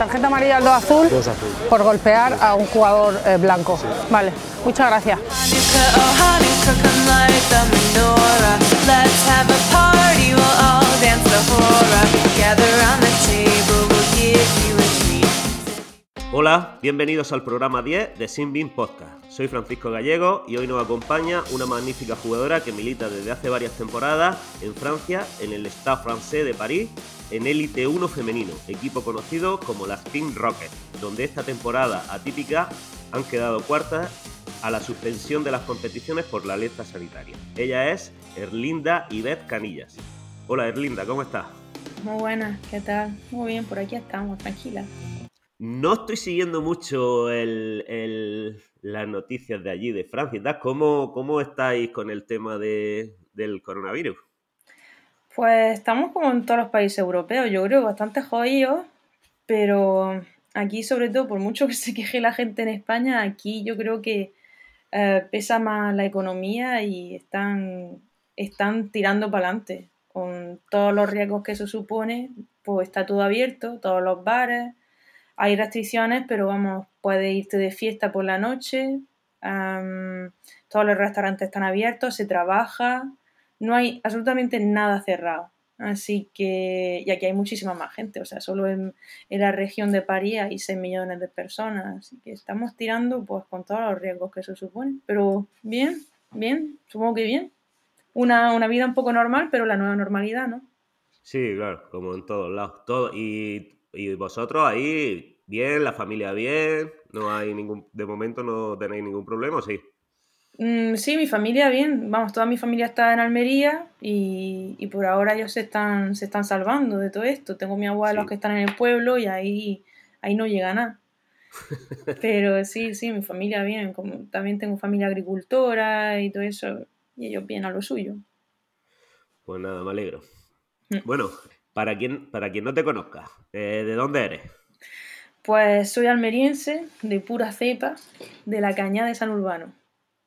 tarjeta amarilla al 2 azul, por golpear a un jugador eh, blanco. Vale, muchas gracias. Hola, bienvenidos al programa 10 de Sinbin Podcast. Soy Francisco Gallego y hoy nos acompaña una magnífica jugadora que milita desde hace varias temporadas en Francia, en el Stade Francés de París, en Elite 1 femenino, equipo conocido como las Pink Rockets, donde esta temporada atípica han quedado cuartas a la suspensión de las competiciones por la alerta sanitaria. Ella es Erlinda Ibet Canillas. Hola Erlinda, ¿cómo estás? Muy buenas, ¿qué tal? Muy bien, por aquí estamos, tranquila. No estoy siguiendo mucho las noticias de allí, de Francia. ¿Cómo, ¿Cómo estáis con el tema del coronavirus? Pues estamos como en todos los países europeos, yo creo, bastante jodidos, pero aquí sobre todo, por mucho que se queje la gente en España, aquí yo creo que eh, pesa más la economía y están, están tirando para adelante. Con todos los riesgos que eso supone, pues está todo abierto, todos los bares, hay restricciones, pero vamos, puedes irte de fiesta por la noche, todos los restaurantes están abiertos, se trabaja, no hay absolutamente nada cerrado. Así que, y aquí hay muchísima más gente, o sea, solo en, la región de París hay 6 millones de personas, así que estamos tirando pues con todos los riesgos que eso supone. Pero bien, bien, supongo que bien. Una, una vida un poco normal, pero la nueva normalidad, ¿no? Sí, claro, como en todos lados. Todo, y y vosotros ahí, bien, la familia bien, no hay ningún, de momento no tenéis ningún problema, ¿sí? Mm, sí, mi familia bien, vamos, toda mi familia está en Almería y, por ahora ellos se están, se están salvando de todo esto. Tengo mi abuelos que están en el pueblo y ahí, ahí no llega nada. Pero sí, sí, mi familia bien, como también tengo familia agricultora y todo eso, y ellos bien a lo suyo. Pues nada, me alegro. Mm. Bueno, para quien, para quien no te conozca, eh, ¿de dónde eres? Pues soy almeriense, de pura cepa, de la cañada de San Urbano.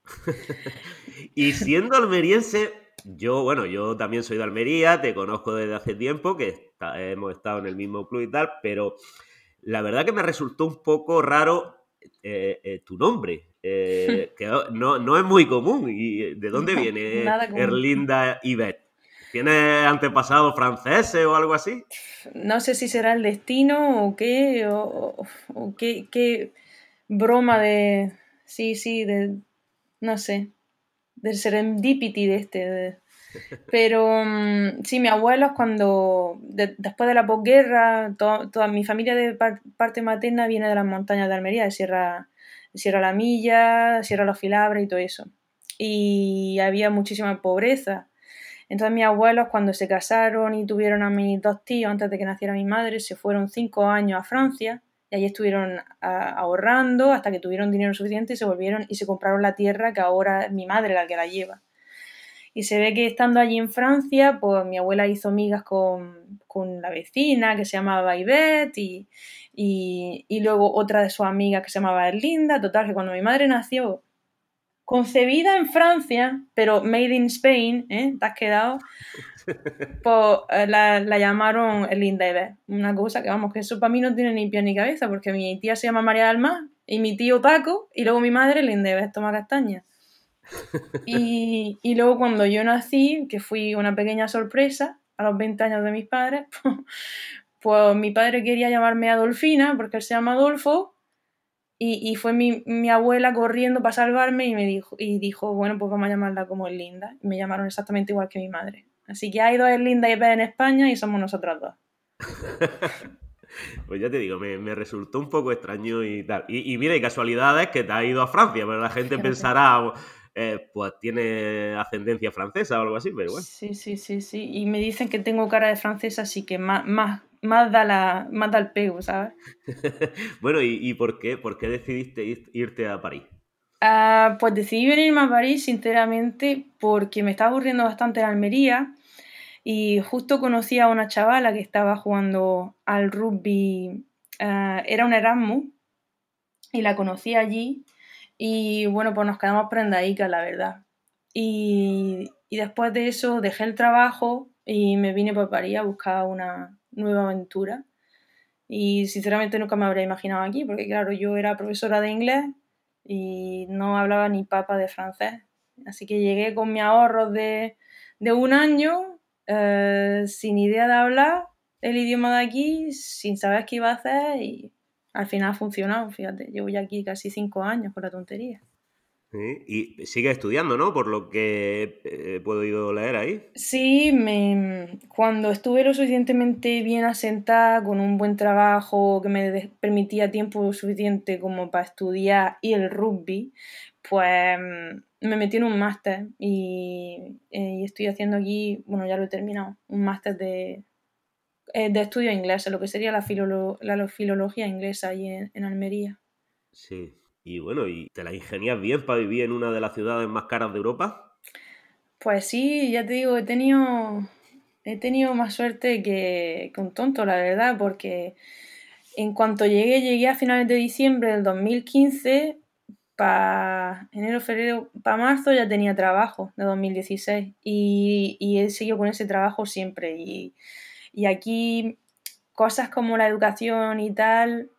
y siendo almeriense, yo, bueno, yo también soy de Almería, te conozco desde hace tiempo, que hemos estado en el mismo club y tal, pero la verdad que me resultó un poco raro eh, eh, tu nombre, que no, no, es muy común. ¿Y de dónde viene Erlinda Ibet? ¿Tiene antepasados franceses o algo así? No sé si será el destino o qué, o, qué, broma de... Sí, sí, de... No sé, del serendipity de este. pero mm, sí, mi abuelo cuando, después de la posguerra, toda mi familia de parte materna viene de las montañas de Almería, de Sierra, de Sierra La Milla, Sierra Los Filabres y todo eso. Y había muchísima pobreza. Entonces mis abuelos cuando se casaron y tuvieron a mis dos tíos antes de que naciera mi madre, se fueron cinco años a Francia y allí estuvieron ahorrando hasta que tuvieron dinero suficiente y se volvieron y se compraron la tierra que ahora mi madre la que la lleva. Y se ve que estando allí en Francia, pues mi abuela hizo amigas con, con la vecina que se llamaba Ivette y, y, y, luego otra de sus amigas que se llamaba Erlinda. Total, que cuando mi madre nació, concebida en Francia, pero made in Spain, ¿eh? ¿Te has quedado? Pues eh, la, llamaron Linda Eve. Una cosa que, vamos, que eso para mí no tiene ni pie ni cabeza, porque mi tía se llama María Alma y mi tío Paco y luego mi madre Linda Eve, toma castaña. Y, y luego cuando yo nací, que fui una pequeña sorpresa a los 20 años de mis padres, pues mi padre quería llamarme Adolfina porque él se llama Adolfo y, fue mi, abuela corriendo para salvarme y me dijo, y dijo, bueno, pues vamos a llamarla como Linda. Y me llamaron exactamente igual que mi madre. Así que hay dos Linda y Eva en España y somos nosotras dos. pues ya te digo, me, resultó un poco extraño y tal. Y, mira, y casualidades que te ha ido a Francia, pero la gente pensará, eh, pues tiene ascendencia francesa o algo así, pero bueno. Sí, sí, sí, sí. Y me dicen que tengo cara de francesa, así que más, más, más da, la, más el pego, ¿sabes? bueno, ¿y, por qué? ¿Por qué decidiste irte a París? Ah, pues decidí venirme a París, sinceramente, porque me estaba aburriendo bastante en Almería y justo conocí a una chavala que estaba jugando al rugby, ah, era un Erasmus, y la conocí allí y bueno, pues nos quedamos prendadicas, la verdad. Y, y después de eso dejé el trabajo y me vine para París a buscar una, nueva aventura. Y sinceramente nunca me habría imaginado aquí, porque claro, yo era profesora de inglés y no hablaba ni papa de francés. Así que llegué con mi ahorro de, de un año, eh, sin idea de hablar el idioma de aquí, sin saber qué iba a hacer y al final ha funcionado, fíjate, llevo ya aquí casi cinco años con la tontería. Y sigue estudiando, ¿no? Por lo que he podido leer ahí. Sí, me, cuando estuve lo suficientemente bien asentada, con un buen trabajo que me permitía tiempo suficiente como para estudiar y el rugby, pues me metí en un máster y, eh, y, estoy haciendo aquí, bueno, ya lo he terminado, un máster de, eh, de estudio inglés, lo que sería la, la filología inglesa ahí en Almería. Sí, y bueno, ¿y te la ingenias bien para vivir en una de las ciudades más caras de Europa? Pues sí, ya te digo, he tenido, he tenido más suerte que, un tonto, la verdad, porque en cuanto llegué, llegué a finales de diciembre del 2015, para enero, febrero, para marzo ya tenía trabajo de 2016 y, y he seguido con ese trabajo siempre. Y, y aquí cosas como la educación y tal,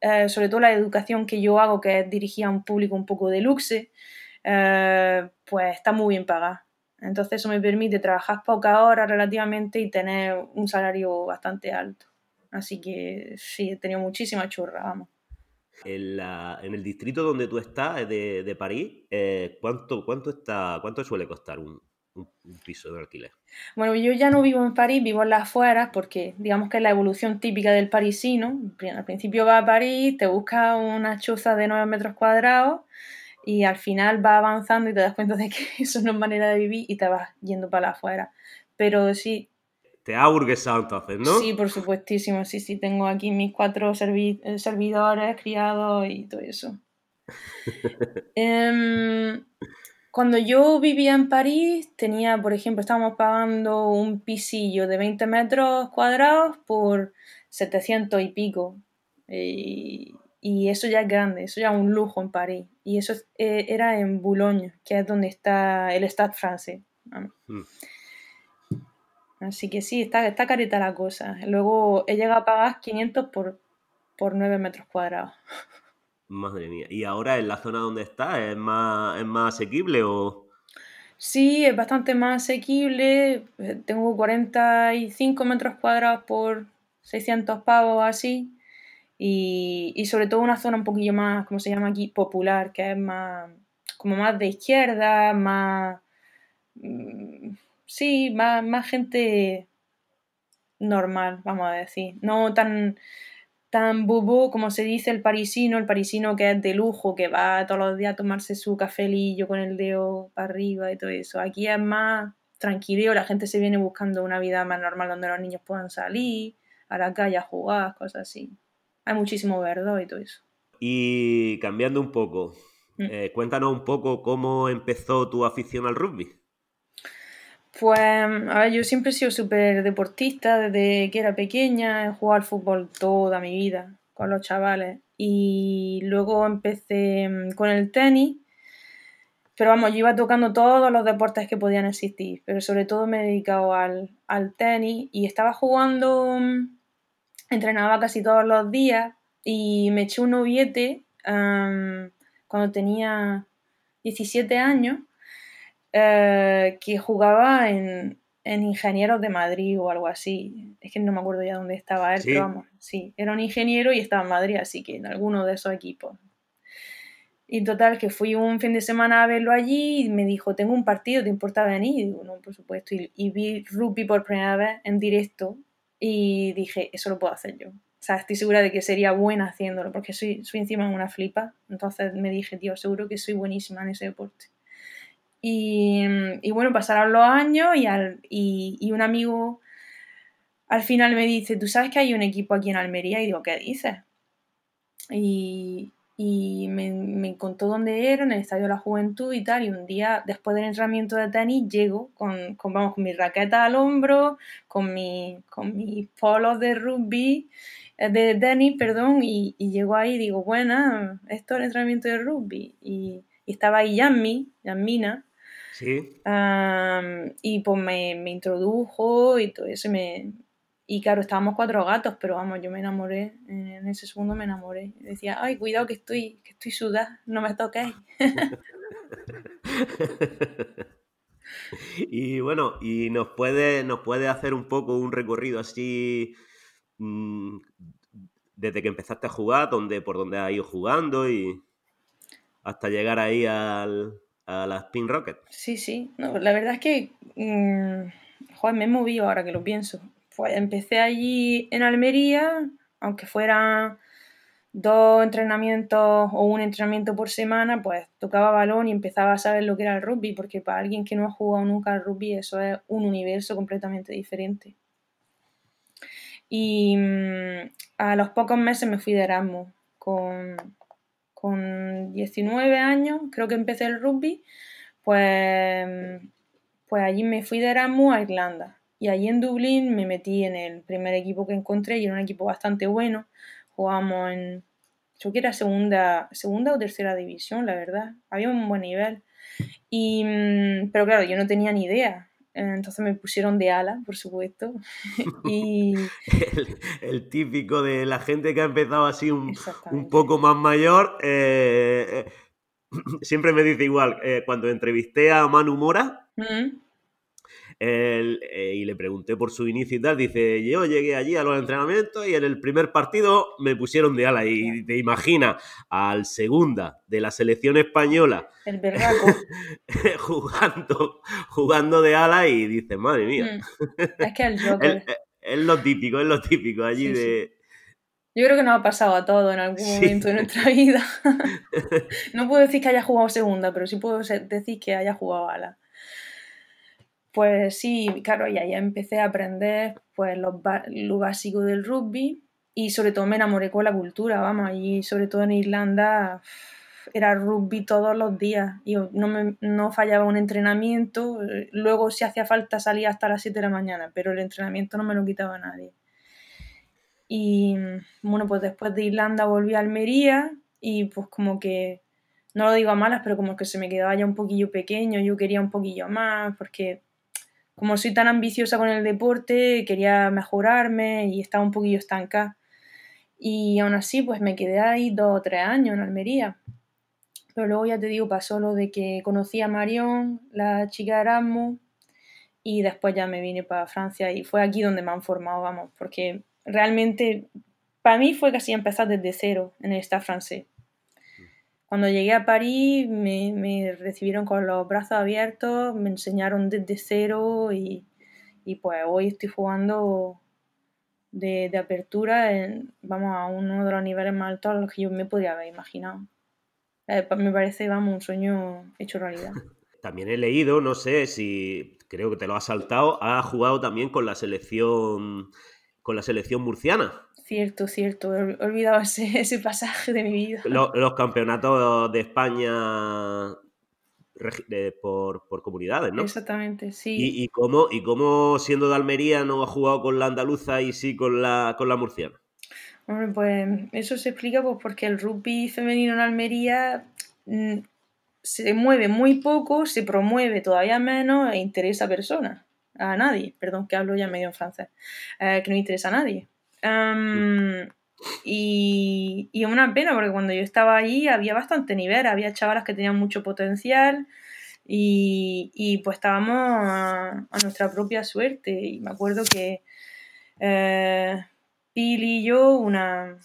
eh, sobre todo la educación que yo hago, que es dirigida a un público un poco de luxe, eh, pues está muy bien pagada. Entonces eso me permite trabajar pocas horas relativamente y tener un salario bastante alto. Así que sí, he tenido muchísima churra, vamos. En, el distrito donde tú estás, de, de París, eh, ¿cuánto, cuánto, está, ¿cuánto suele costar un, un, piso de alquiler? Bueno, yo ya no vivo en París, vivo en las afueras porque digamos que es la evolución típica del parisino. Al principio va a París, te busca una choza de 9 metros cuadrados y al final va avanzando y te das cuenta de que eso no es manera de vivir y te vas yendo para la afuera. Pero sí. Te ha burguesado entonces, ¿no? Sí, por supuestísimo. Sí, sí, tengo aquí mis cuatro eh, servidores, criados y todo eso. eh, cuando yo vivía en París, tenía, por ejemplo, estábamos pagando un pisillo de 20 metros cuadrados por 700 y pico. Y, eso ya es grande, eso ya es un lujo en París. Y eso eh, era en Boulogne, que es donde está el Stade francés. Hmm. Así que sí, está, está careta la cosa. Luego he llegado a pagar 500 por, por 9 metros cuadrados. Madre mía. ¿Y ahora en la zona donde está es más, es más asequible o...? Sí, es bastante más asequible. Eh, tengo 45 metros cuadrados por 600 pavos así. Y, y sobre todo una zona un poquillo más, como se llama aquí, popular, que es más, como más de izquierda, más... Mm, sí, más, más gente normal, vamos a decir. No tan tan bobo como se dice el parisino, el parisino que es de lujo, que va todos los días a tomarse su cafelillo con el dedo para arriba y todo eso. Aquí es más tranquilo, la gente se viene buscando una vida más normal donde los niños puedan salir a la calle a jugar, cosas así. Hay muchísimo verde y todo eso. Y cambiando un poco, mm. eh, cuéntanos un poco cómo empezó tu afición al rugby. Pues, a ver, yo siempre he sido súper deportista desde que era pequeña, he jugado al fútbol toda mi vida con los chavales y luego empecé mm, con el tenis, pero vamos, yo iba tocando todos los deportes que podían existir, pero sobre todo me he dedicado al, tenis y estaba jugando, mm, entrenaba casi todos los días y me eché un noviete cuando tenía 17 años eh, que jugaba en, Ingenieros de Madrid o algo así. Es que no me acuerdo ya dónde estaba él, pero vamos, sí, era un ingeniero y estaba en Madrid, así que en alguno de esos equipos. Y total, que fui un fin de semana a verlo allí y me dijo, tengo un partido, ¿te importa venir? Y digo, no, por supuesto. Y, vi rugby por primera vez en directo y dije, eso lo puedo hacer yo. O sea, estoy segura de que sería buena haciéndolo, porque soy, soy encima una flipa. Entonces me dije, tío, seguro que soy buenísima en ese deporte. Y, bueno, pasaron los años y, y, un amigo al final me dice, ¿tú sabes que hay un equipo aquí en Almería? Y digo, ¿qué dices? Y, me, me, contó dónde era, en el Estadio de la Juventud y tal, y un día, después del entrenamiento de tenis, llego con, con, vamos, con mi raqueta al hombro, con, mi, con mis polos de rugby, eh, de tenis, perdón, y, y llego ahí y digo, bueno, esto es el entrenamiento de rugby. Y, y estaba ahí Yammi, Yammina, Sí. y pues me, introdujo y todo eso, me, Y claro, estábamos cuatro gatos, pero vamos, yo me enamoré, en ese segundo me enamoré. Decía, ay, cuidado que estoy, que estoy sudada, no me toquéis. y bueno, y nos puede, nos puede hacer un poco un recorrido así mm, desde que empezaste a jugar, donde, por donde has ido jugando y hasta llegar ahí al, a la Spin Rocket. Sí, sí. la verdad es que mm, me he movido ahora que lo pienso. Pues empecé allí en Almería, aunque fueran dos entrenamientos o un entrenamiento por semana, pues tocaba balón y empezaba a saber lo que era el rugby, porque para alguien que no ha jugado nunca al rugby eso es un universo completamente diferente. Y mm, a los pocos meses me fui de Erasmus con, con 19 años, creo que empecé el rugby, pues, pues allí me fui de Erasmus a Irlanda. Y allí en Dublín me metí en el primer equipo que encontré y era un equipo bastante bueno. Jugábamos en, creo que era segunda, segunda o tercera división, la verdad. Había un buen nivel. Y, mm, pero claro, yo no tenía ni idea. Entonces me pusieron de ala, por supuesto. y... El, típico de la gente que ha empezado así un, poco más mayor. Eh, eh, siempre me dice igual, eh, cuando entrevisté a Manu Mora, eh, y le pregunté por su inicio y tal, dice, yo llegué allí a los entrenamientos y en el primer partido me pusieron de ala y te imaginas al segunda de la selección española el jugando, jugando de ala y dice, madre mía. Mm. Es que el Joker. es, lo típico, es lo típico allí de... Yo creo que nos ha pasado a todo en algún momento de nuestra vida. no puedo decir que haya jugado segunda, pero sí puedo decir que haya jugado ala. Pues sí, claro, y ahí empecé a aprender pues lo, básico del rugby y sobre todo me enamoré con la cultura, vamos, y sobre todo en Irlanda era rugby todos los días y no, me, no fallaba un entrenamiento, luego si hacía falta salía hasta las 7 de la mañana, pero el entrenamiento no me lo quitaba nadie. Y bueno, pues después de Irlanda volví a Almería y pues como que, no lo digo a malas, pero como que se me quedaba ya un poquillo pequeño, yo quería un poquillo más porque como soy tan ambiciosa con el deporte, quería mejorarme y estaba un poquillo estanca. Y aún así, pues me quedé ahí dos o tres años en Almería. Pero luego ya te digo, pasó lo de que conocí a Marion, la chica Erasmus, y después ya me vine para Francia y fue aquí donde me han formado, vamos, porque realmente para mí fue casi empezar desde cero en el Stade francés. Cuando llegué a París me, recibieron con los brazos abiertos, me enseñaron desde cero y, pues hoy estoy jugando de, apertura, en, vamos, a uno de los niveles más altos a los que yo me podría haber imaginado. Eh, me parece, vamos, un sueño hecho realidad. También he leído, no sé si creo que te lo has saltado, ha jugado también con la selección con la selección murciana. Cierto, cierto. He olvidado ese, pasaje de mi vida. Los, campeonatos de España por, comunidades, ¿no? Exactamente, sí. ¿Y, cómo, ¿Y cómo, siendo de Almería, no ha jugado con la andaluza y sí con la, con la murciana? Hombre, pues eso se explica pues, porque el rugby femenino en Almería mm, se mueve muy poco, se promueve todavía menos e interesa a personas. A nadie, perdón, que hablo ya medio en francés. Eh, que no interesa a nadie y, y una pena porque cuando yo estaba allí había bastante nivel, había chavalas que tenían mucho potencial y, pues estábamos a, nuestra propia suerte. Y me acuerdo que eh, Pili y yo, una,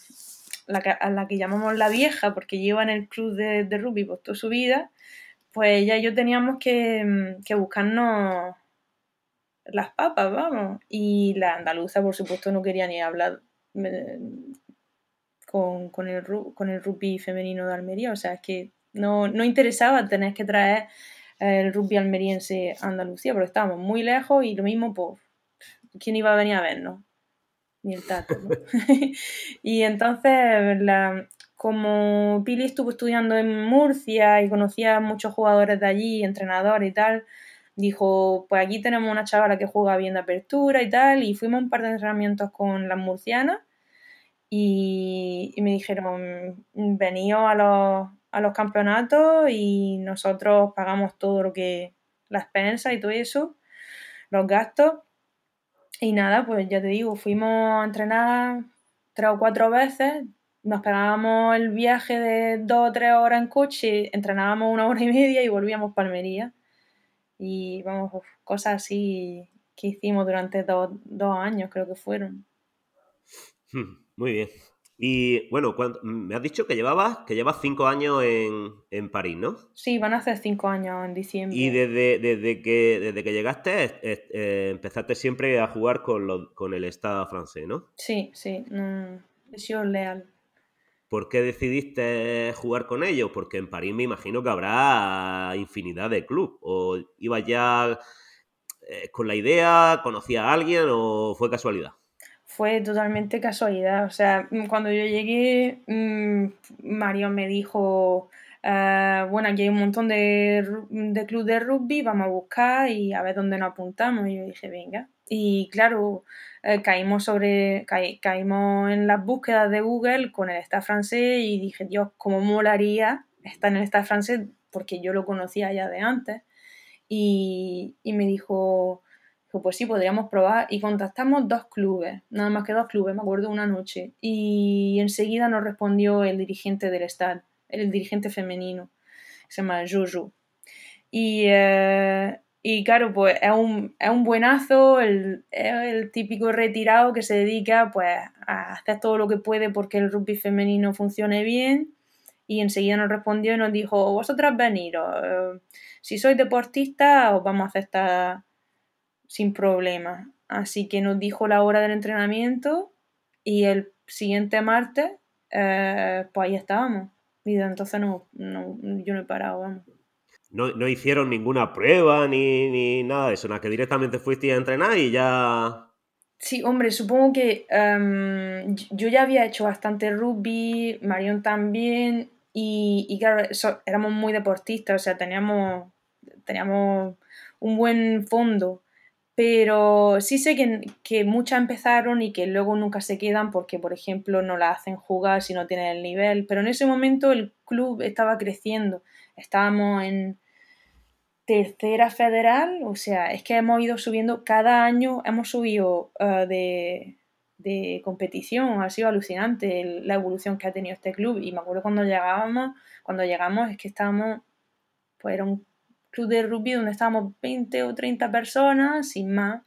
a la que llamamos la vieja porque lleva en el club de, de rugby toda su vida, pues ella y yo teníamos que, que buscarnos las papas, vamos. Y la andaluza, por supuesto, no quería ni hablar con, con, el, con el rugby femenino de Almería. O sea, es que no, no interesaba tener que traer el rugby almeriense a Andalucía, porque estábamos muy lejos y lo mismo, pues, ¿quién iba a venir a vernos? Ni el tato, y entonces, como Pili estuvo estudiando en Murcia y conocía a muchos jugadores de allí, entrenadores y tal, dijo, pues aquí tenemos una chavala que juega bien de apertura y tal, y fuimos un par de entrenamientos con las murcianas y, me dijeron, veníos a los, a los campeonatos y nosotros pagamos todo lo que, las expensas y todo eso, los gastos. Y nada, pues ya te digo, fuimos a entrenar tres o cuatro veces, nos pegábamos el viaje de dos o tres horas en coche, entrenábamos una hora y media y volvíamos para Almería. Y vamos, cosas así que hicimos durante dos, años, creo que fueron. Muy bien. Y bueno, me has dicho que llevabas, que llevas cinco años en, París, ¿no? Sí, van a ser cinco años en diciembre. Y desde, desde, que, desde que llegaste eh, empezaste siempre a jugar con, con el Estado francés, ¿no? Sí, sí, he sido leal. ¿Por qué decidiste jugar con ellos? Porque en París me imagino que habrá infinidad de clubes. ¿O ibas ya eh, con la idea, conocía a alguien o fue casualidad? Fue totalmente casualidad. O sea, mm, cuando yo llegué, mm, Mario me dijo, ah, bueno, aquí hay un montón de, de clubes de rugby, vamos a buscar y a ver dónde nos apuntamos. Y yo dije, venga. Y claro, eh, caímos sobre, caímos en las búsquedas de Google con el Estado francés y dije, Dios, cómo molaría estar en el Estado francés porque yo lo conocía ya de antes. Y, y me dijo, pues sí, podríamos probar. Y contactamos dos clubes, nada más que dos clubes, me acuerdo una noche. Y enseguida nos respondió el dirigente del Estado, el dirigente femenino, se llama Jojo. Y, eh, y claro, pues es un, es un buenazo, el, es el típico retirado que se dedica pues a hacer todo lo que puede porque el rugby femenino funcione bien. Y enseguida nos respondió y nos dijo, vosotras veniros, eh, si sois deportistas os vamos a aceptar sin problema. Así que nos dijo la hora del entrenamiento y el siguiente martes, eh, pues ahí estábamos. Y entonces no, no, yo no he parado, vamos no, hicieron ninguna prueba ni, nada de eso, nada, que directamente fuiste a entrenar y ya... Sí, hombre, supongo que em, yo ya había hecho bastante rugby, Marion también, y, claro, éramos muy deportistas, o sea, teníamos, teníamos un buen fondo, pero sí sé que, que, muchas empezaron y que luego nunca se quedan porque, por ejemplo, no la hacen jugar si no tienen el nivel, pero en ese momento el club estaba creciendo, estábamos en tercera federal, o sea, es que hemos ido subiendo, cada año hemos subido uh, de, de, competición, ha sido alucinante la evolución que ha tenido este club y me acuerdo cuando llegábamos, cuando llegamos es que estábamos, pues era un club de rugby donde estábamos 20 o 30 personas, sin más,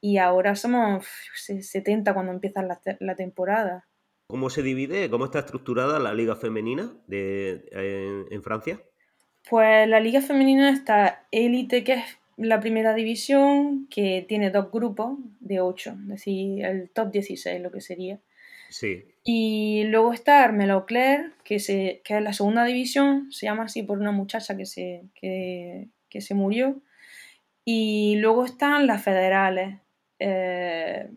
y ahora somos 70 cuando empieza la, la temporada. ¿Cómo se divide, cómo está estructurada la liga femenina de, en Francia? Pues la liga femenina está élite, que es la primera división, que tiene dos grupos de ocho, es decir, el top 16 lo que sería. Sí. Y luego está Armelo Claire, que, se, que es la segunda división, se llama así por una muchacha que se, que, se murió. Y luego están las federales, eh,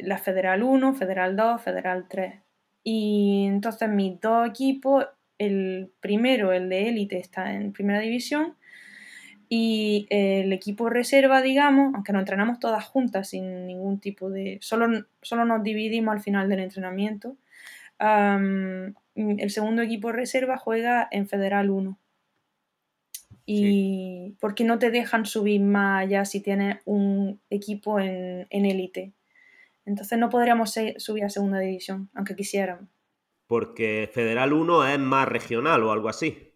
la Federal 1, Federal 2, Federal 3. Y entonces mis dos equipos el primero, el de élite, está en primera división y el equipo reserva, digamos, aunque nos entrenamos todas juntas sin ningún tipo de... Solo, solo nos dividimos al final del entrenamiento. el segundo equipo reserva juega en Federal 1. Y porque no te dejan subir más allá si tienes un equipo en élite. Entonces no podríamos subir a segunda división, aunque quisiéramos porque Federal 1 es más regional o algo así.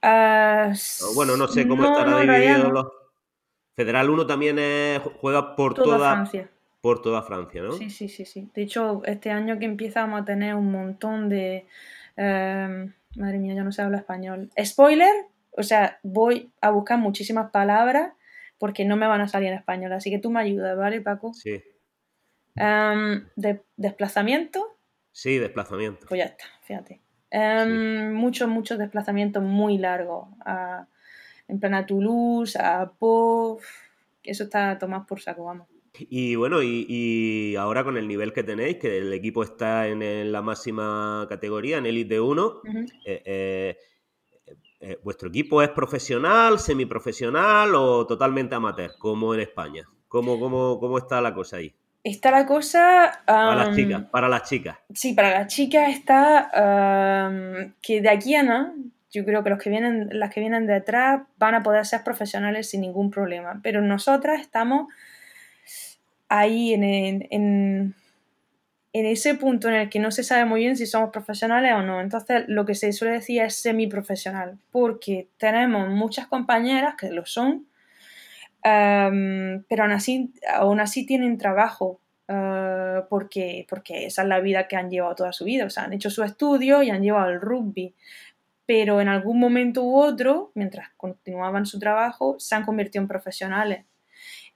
Ah, bueno, no sé cómo estará dividido. Federal 1 también juega por toda, Francia. Por toda Francia, ¿no? Sí, sí, sí, sí. De hecho, este año que empezamos a tener un montón de... Em, madre mía, yo no sé hablar español. Spoiler, o sea, voy a buscar muchísimas palabras porque no me van a salir en español. Así que tú me ayudas, ¿vale, Paco? Sí. Em, de, desplazamiento. Sí, desplazamiento. Pues ya está, fíjate. Em, muchos, muchos desplazamientos muy largos. en plan a Toulouse, a Po. Eso está tomado por saco, vamos. Y bueno, y, ahora con el nivel que tenéis, que el equipo está en, la máxima categoría, en Elite 1, eh, eh, eh, ¿vuestro equipo es profesional, semiprofesional o totalmente amateur, como en España? ¿Cómo, cómo, cómo está la cosa ahí? Está la cosa... para las chicas, para las chicas. Sí, para las chicas está que de aquí a no, yo creo que los que vienen, las que vienen detrás van a poder ser profesionales sin ningún problema. Pero nosotras estamos ahí en, en, en, ese punto en el que no se sabe muy bien si somos profesionales o no. Entonces, lo que se suele decir es semiprofesional, porque tenemos muchas compañeras que lo son, pero aún así, aún así tienen trabajo. Ah, porque, esa es la vida que han llevado toda su vida. O sea, han hecho su estudio y han llevado el rugby pero en algún momento u otro, mientras continuaban su trabajo, se han convertido en profesionales.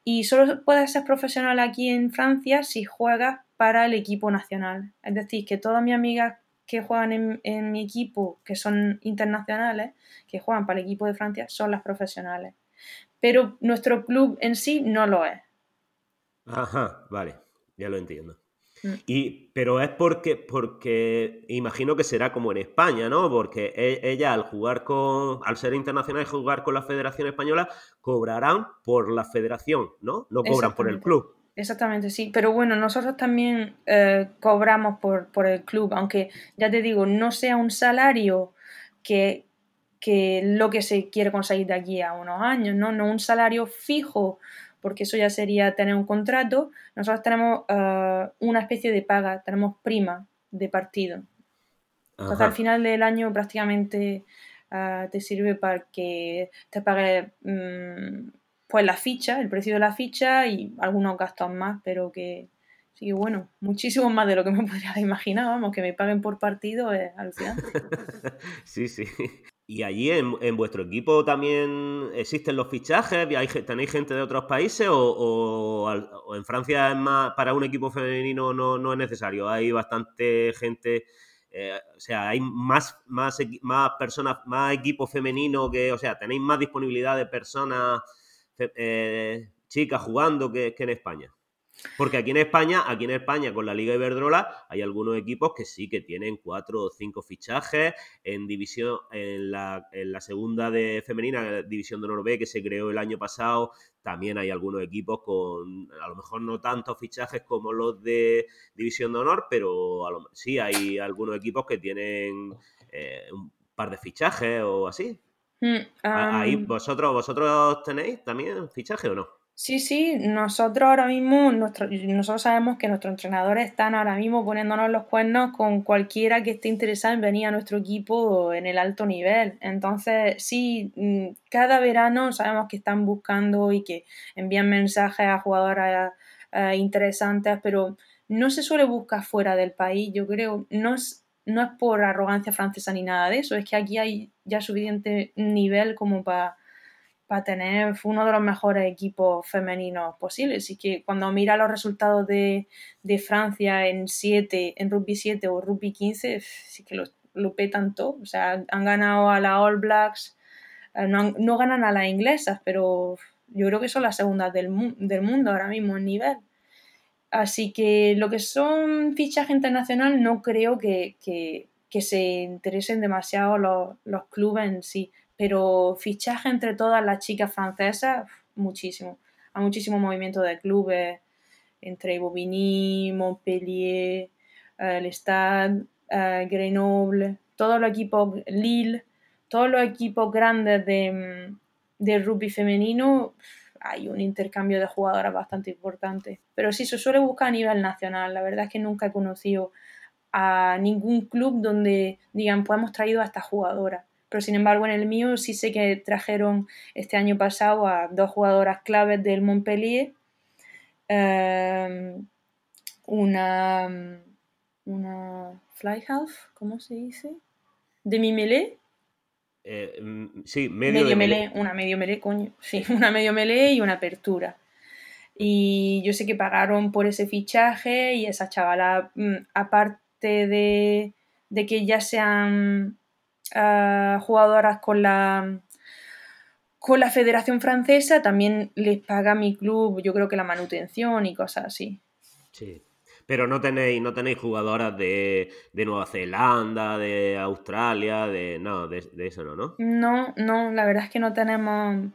Y solo puedes ser profesional aquí en Francia si juegas para el equipo nacional. Es decir, que todas mis amigas que juegan en, mi equipo, que son internacionales, que juegan para el equipo de Francia, son las profesionales. Pero nuestro club en sí no lo es. Ajá, vale, ya lo entiendo. Mm. Y, pero es porque, porque imagino que será como en España, ¿no? Porque e, ella al jugar con, al ser internacional y jugar con la Federación Española, cobrarán por la federación, ¿no? No cobran por el club. Exactamente, sí. Pero bueno, nosotros también eh, cobramos por, por, el club, aunque ya te digo, no sea un salario que, que lo que se quiere conseguir de aquí a unos años, ¿no? No un salario fijo porque eso ya sería tener un contrato. Nosotros tenemos eh, una especie de paga, tenemos prima de partido. Entonces al final del año prácticamente eh, te sirve para que te pague mm, pues la ficha, el precio de la ficha y algunos gastos más, pero que sí, bueno, muchísimo más de lo que me podría imaginar, vamos, que me paguen por partido es alucinante. sí, sí. ¿Y allí en, vuestro equipo también existen los fichajes? ¿Tenéis gente de otros países o, en Francia es más, para un equipo femenino no, es necesario? Hay bastante gente, eh, o sea, hay más, más, más personas, más equipo femenino que, o sea, tenéis más disponibilidad de personas eh, chicas jugando que en España. Porque aquí en España, aquí en España con la Liga Iberdrola hay algunos equipos que sí que tienen cuatro o cinco fichajes en división, en la, en la segunda de femenina, división de Honor B que se creó el año pasado, también hay algunos equipos con a lo mejor no tantos fichajes como los de división de honor, pero sí hay algunos equipos que tienen eh, un par de fichajes o así. Mm, ahí vosotros, vosotros tenéis también fichaje o no? Sí, sí, nosotros ahora mismo, nosotros sabemos que nuestros entrenadores están ahora mismo poniéndonos los cuernos con cualquiera que esté interesado en venir a nuestro equipo en el alto nivel. Entonces, sí, mm, cada verano sabemos que están buscando y que envían mensajes a jugadoras eh, interesantes, pero no se suele buscar fuera del país, yo creo. No es, no es por arrogancia francesa ni nada de eso, es que aquí hay ya suficiente nivel como para para tener uno de los mejores equipos femeninos posibles. Y que cuando mira los resultados de, Francia en 7, en rugby 7 o rugby 15, sí que lo, lo petan todo. O sea, han ganado a la All Blacks, eh, no, ganan a las inglesas, pero yo creo que son las segundas del, mundo ahora mismo en nivel. Así que lo que son fichaje internacional no creo que, se interesen demasiado los, los clubes en sí pero fichaje entre todas las chicas francesas, muchísimo. Hay muchísimo movimiento de clubes entre Bobigny, Montpellier, eh, el Stade, eh, Grenoble, todos los equipos, Lille, todos los equipos grandes de, de rugby femenino, hay un intercambio de jugadoras bastante importante. Pero sí, se suele buscar a nivel nacional. La verdad es que nunca he conocido a ningún club donde digan, pues hemos traído a esta jugadora pero sin embargo en el mío sí sé que trajeron este año pasado a dos jugadoras claves del Montpellier, em, una, una fly half, ¿cómo se dice? Demi melé. Eh, mm, sí, medio, una medio melé, coño, sí, una medio melé y una apertura. Y yo sé que pagaron por ese fichaje y esa chavala, mm, aparte de, de que ya jugadoras con la, con la Federación Francesa, también les paga mi club, yo creo que la manutención y cosas así. Sí. Pero no tenéis, no tenéis jugadoras de, Nueva Zelanda, de Australia, de. No, de, eso no, ¿no? No, no, la verdad es que no tenemos.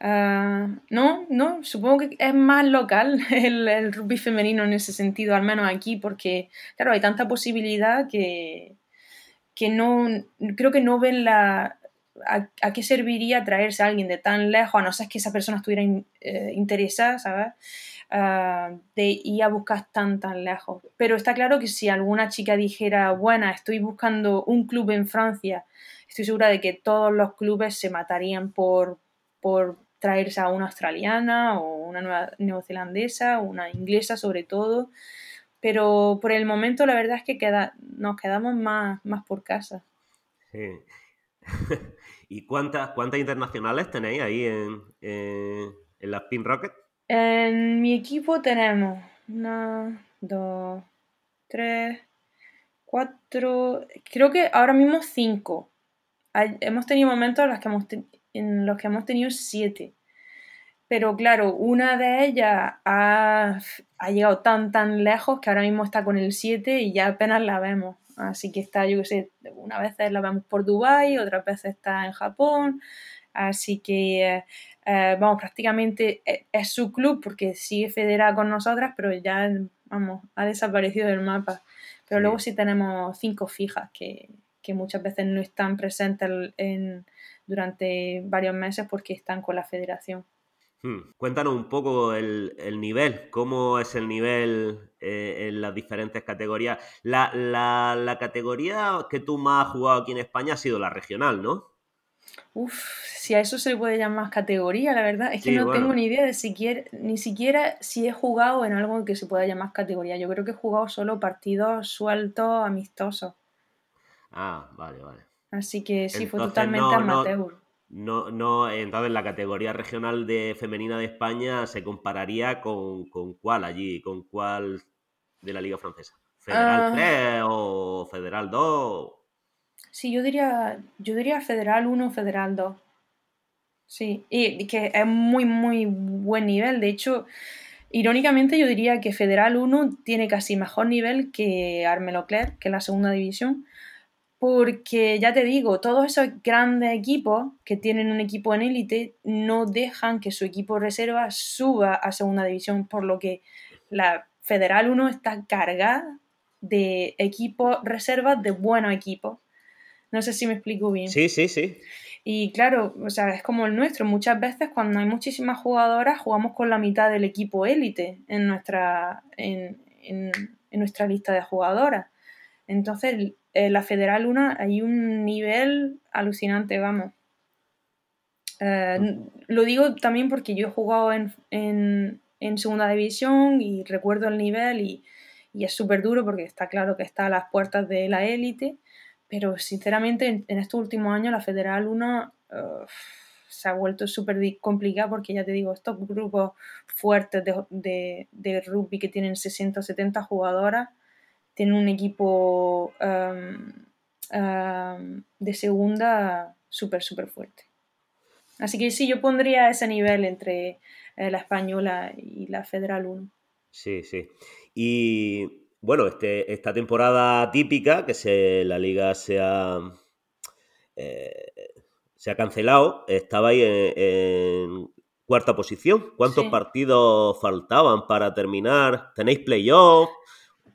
Ah, no, no, supongo que es más local el, el, rugby femenino en ese sentido, al menos aquí, porque, claro, hay tanta posibilidad que, que no, creo que no ven la, a, qué serviría traerse a alguien de tan lejos, a no ser que esa persona estuviera eh, interesada, ¿sabes? ah, de ir a buscar tan, tan lejos. Pero está claro que si alguna chica dijera, bueno, estoy buscando un club en Francia, estoy segura de que todos los clubes se matarían por, por traerse a una australiana o una nueva neozelandesa, una inglesa sobre todo. Pero por el momento la verdad es que queda, nos quedamos más, más por casa. Sí. ¿Y cuántas, cuántas internacionales tenéis ahí en, en, las Pin Rocket? En mi equipo tenemos una, dos, tres, cuatro, creo que ahora mismo cinco. hemos tenido momentos en los que hemos, en los que hemos tenido siete. Pero claro, una de ellas ha, ha, llegado tan, tan lejos que ahora mismo está con el 7 y ya apenas la vemos. Así que está, yo qué sé, una vez la vemos por Dubai, otra vez está en Japón. Así que, eh, eh, vamos, prácticamente es, es, su club porque sigue federada con nosotras, pero ya, vamos, ha desaparecido del mapa. Pero sí. luego sí tenemos cinco fijas que, que muchas veces no están presentes en, durante varios meses porque están con la federación. Hmm. Cuéntanos un poco el, el, nivel, cómo es el nivel eh, en las diferentes categorías. La, la, la, categoría que tú más has jugado aquí en España ha sido la regional, ¿no? Uf, si a eso se le puede llamar categoría, la verdad es que sí, no bueno. tengo ni idea de siquiera, ni siquiera si he jugado en algo que se pueda llamar categoría. Yo creo que he jugado solo partidos sueltos, amistosos. Ah, vale, vale. Así que sí, Entonces, fue totalmente no, amateur. No no, no, entonces la categoría regional de femenina de España se compararía con, con cuál allí, con cuál de la Liga Francesa. ¿Federal uh, 3 o Federal 2? Sí, yo diría, yo diría Federal 1 Federal 2. Sí, y que es muy, muy buen nivel. De hecho, irónicamente yo diría que Federal 1 tiene casi mejor nivel que Armelo Clerc, que es la segunda división porque ya te digo, todos esos grandes equipos que tienen un equipo en élite no dejan que su equipo reserva suba a segunda división, por lo que la Federal 1 está cargada de equipos reservas de buenos equipos. No sé si me explico bien. Sí, sí, sí. Y claro, o sea, es como el nuestro. Muchas veces cuando hay muchísimas jugadoras jugamos con la mitad del equipo élite en nuestra, en, en, en nuestra lista de jugadoras. Entonces, eh, la Federal 1 hay un nivel alucinante, vamos. Eh, lo digo también porque yo he jugado en, en, en segunda división y recuerdo el nivel y, y es súper duro porque está claro que está a las puertas de la élite, pero sinceramente en, en, estos últimos años la Federal 1 uh, se ha vuelto súper complicada porque ya te digo, estos grupos fuertes de, de, de rugby que tienen 60 o 70 jugadoras tienen un equipo um, de segunda súper, súper fuerte. Así que sí, yo pondría ese nivel entre eh, la española y la Federal 1. Sí, sí. Y bueno, este, esta temporada típica, que se, la liga se ha, eh, se ha cancelado, estaba ahí en, en cuarta posición. ¿Cuántos sí. partidos faltaban para terminar? ¿Tenéis playoff?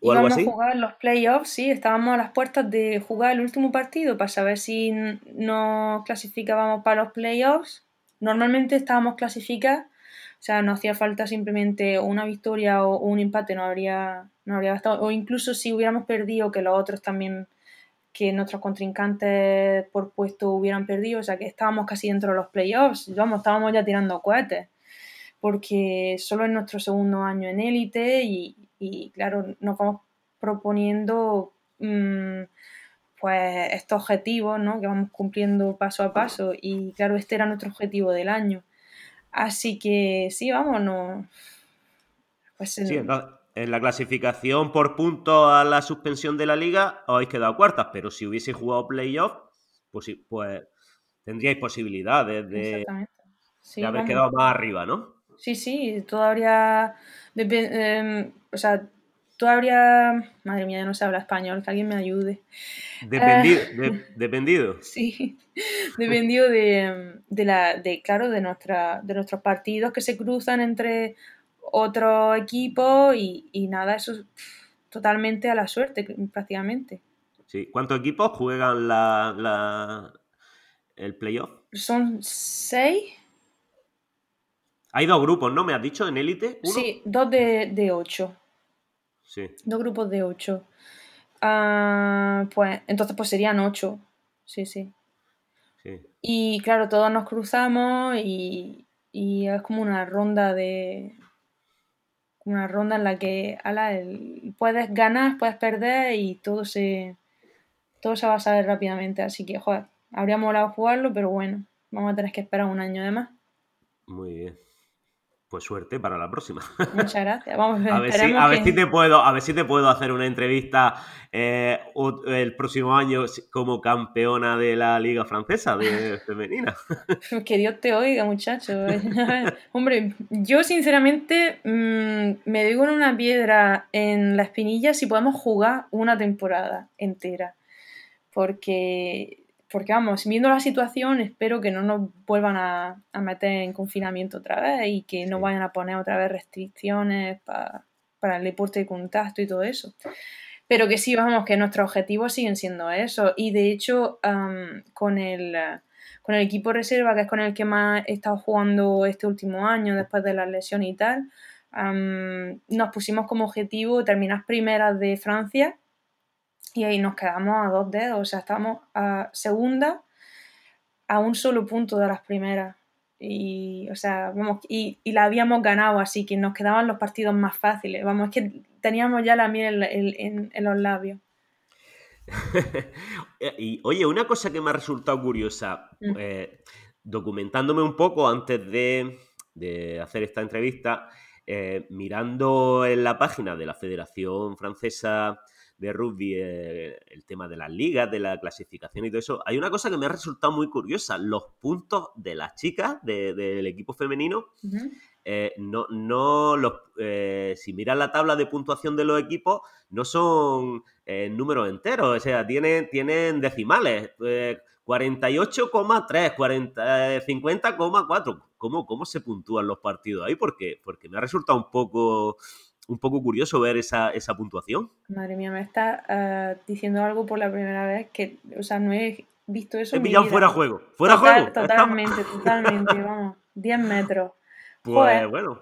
¿O algo así? a jugar los playoffs, sí, estábamos a las puertas de jugar el último partido para saber si nos clasificábamos para los playoffs. Normalmente estábamos clasificados, o sea, no hacía falta simplemente una victoria o, un empate, no habría, no habría bastado. O incluso si hubiéramos perdido, que los otros también, que nuestros contrincantes por puesto hubieran perdido, o sea, que estábamos casi dentro de los playoffs, vamos, estábamos ya tirando cohetes porque solo es nuestro segundo año en élite y, y claro, nos vamos proponiendo mmm, pues estos objetivos ¿no? que vamos cumpliendo paso a paso y claro, este era nuestro objetivo del año. Así que sí, vámonos. Pues, sí, en, en la clasificación por puntos a la suspensión de la liga os habéis quedado cuartas, pero si hubiese jugado playoff, pues, pues tendríais posibilidades de, sí, de haber vamos. quedado más arriba, ¿no? Sí, sí, todavía eh, o sea, tú habría. Madre mía, ya no se habla español, que alguien me ayude. Dependido. Uh, de, dependido. Sí, dependido de, de, la, de, claro, de, nuestra, de nuestros partidos que se cruzan entre otro equipo y, y nada, eso es totalmente a la suerte, prácticamente. Sí, ¿cuántos equipos juegan la, la, el playoff? Son seis. Hay dos grupos, ¿no? ¿Me has dicho en élite? Sí, dos de, de ocho. Sí. Dos grupos de ocho. Ah, pues entonces pues serían ocho. Sí, sí. sí. Y claro, todos nos cruzamos y, y es como una ronda de... Una ronda en la que ala, el- puedes ganar, puedes perder y todo se, todo se va a saber rápidamente. Así que, joder, habría molado jugarlo, pero bueno, vamos a tener que esperar un año de más. Muy bien. Pues suerte para la próxima. Muchas gracias. Vamos A ver, si, a ver que- si te puedo, a ver si te puedo hacer una entrevista eh, el próximo año como campeona de la Liga Francesa de femenina. Que Dios te oiga, muchacho. Hombre, yo sinceramente mm, me doy con una piedra en la espinilla si podemos jugar una temporada entera. Porque, porque vamos, viendo la situación, espero que no nos vuelvan a, a meter en confinamiento otra vez y que no vayan a poner otra vez restricciones pa- para el deporte de contacto y todo eso. Pero que sí, vamos, que nuestros objetivos siguen siendo eso. Y de hecho, con el con el equipo reserva, que es con el que más he estado jugando este último año después de las lesiones y tal, nos pusimos como objetivo terminar primeras de Francia y ahí nos quedamos a dos dedos, o sea, estamos a segunda a un solo punto de las primeras. Y, o sea, vamos, y, y la habíamos ganado, así que nos quedaban los partidos más fáciles. Vamos, es que teníamos ya la miel en, en- en los labios. y oye, una cosa que me ha resultado curiosa, Mm. eh, documentándome un poco antes de, de hacer esta entrevista, eh, mirando en la página de la Federación Francesa de Rugby eh, el tema de las ligas, de la clasificación y todo eso, hay una cosa que me ha resultado muy curiosa, los puntos de las chicas de- del equipo femenino eh, no, no los, eh, si miras la tabla de puntuación de los equipos, no son números enteros, o sea, tienen, tienen decimales. eh, 48,3, 40, eh, 50,4. ¿Cómo, ¿Cómo se puntúan los partidos ahí? Porque, porque me ha resultado un poco, un poco curioso ver esa, esa puntuación. Madre mía, me está ah, diciendo algo por la primera vez que, o sea, no he visto eso. He pillado fuera juego. ¡Fuera Total- juego! Totalmente, totalmente, vamos. 10 metros. Pues Joder. bueno.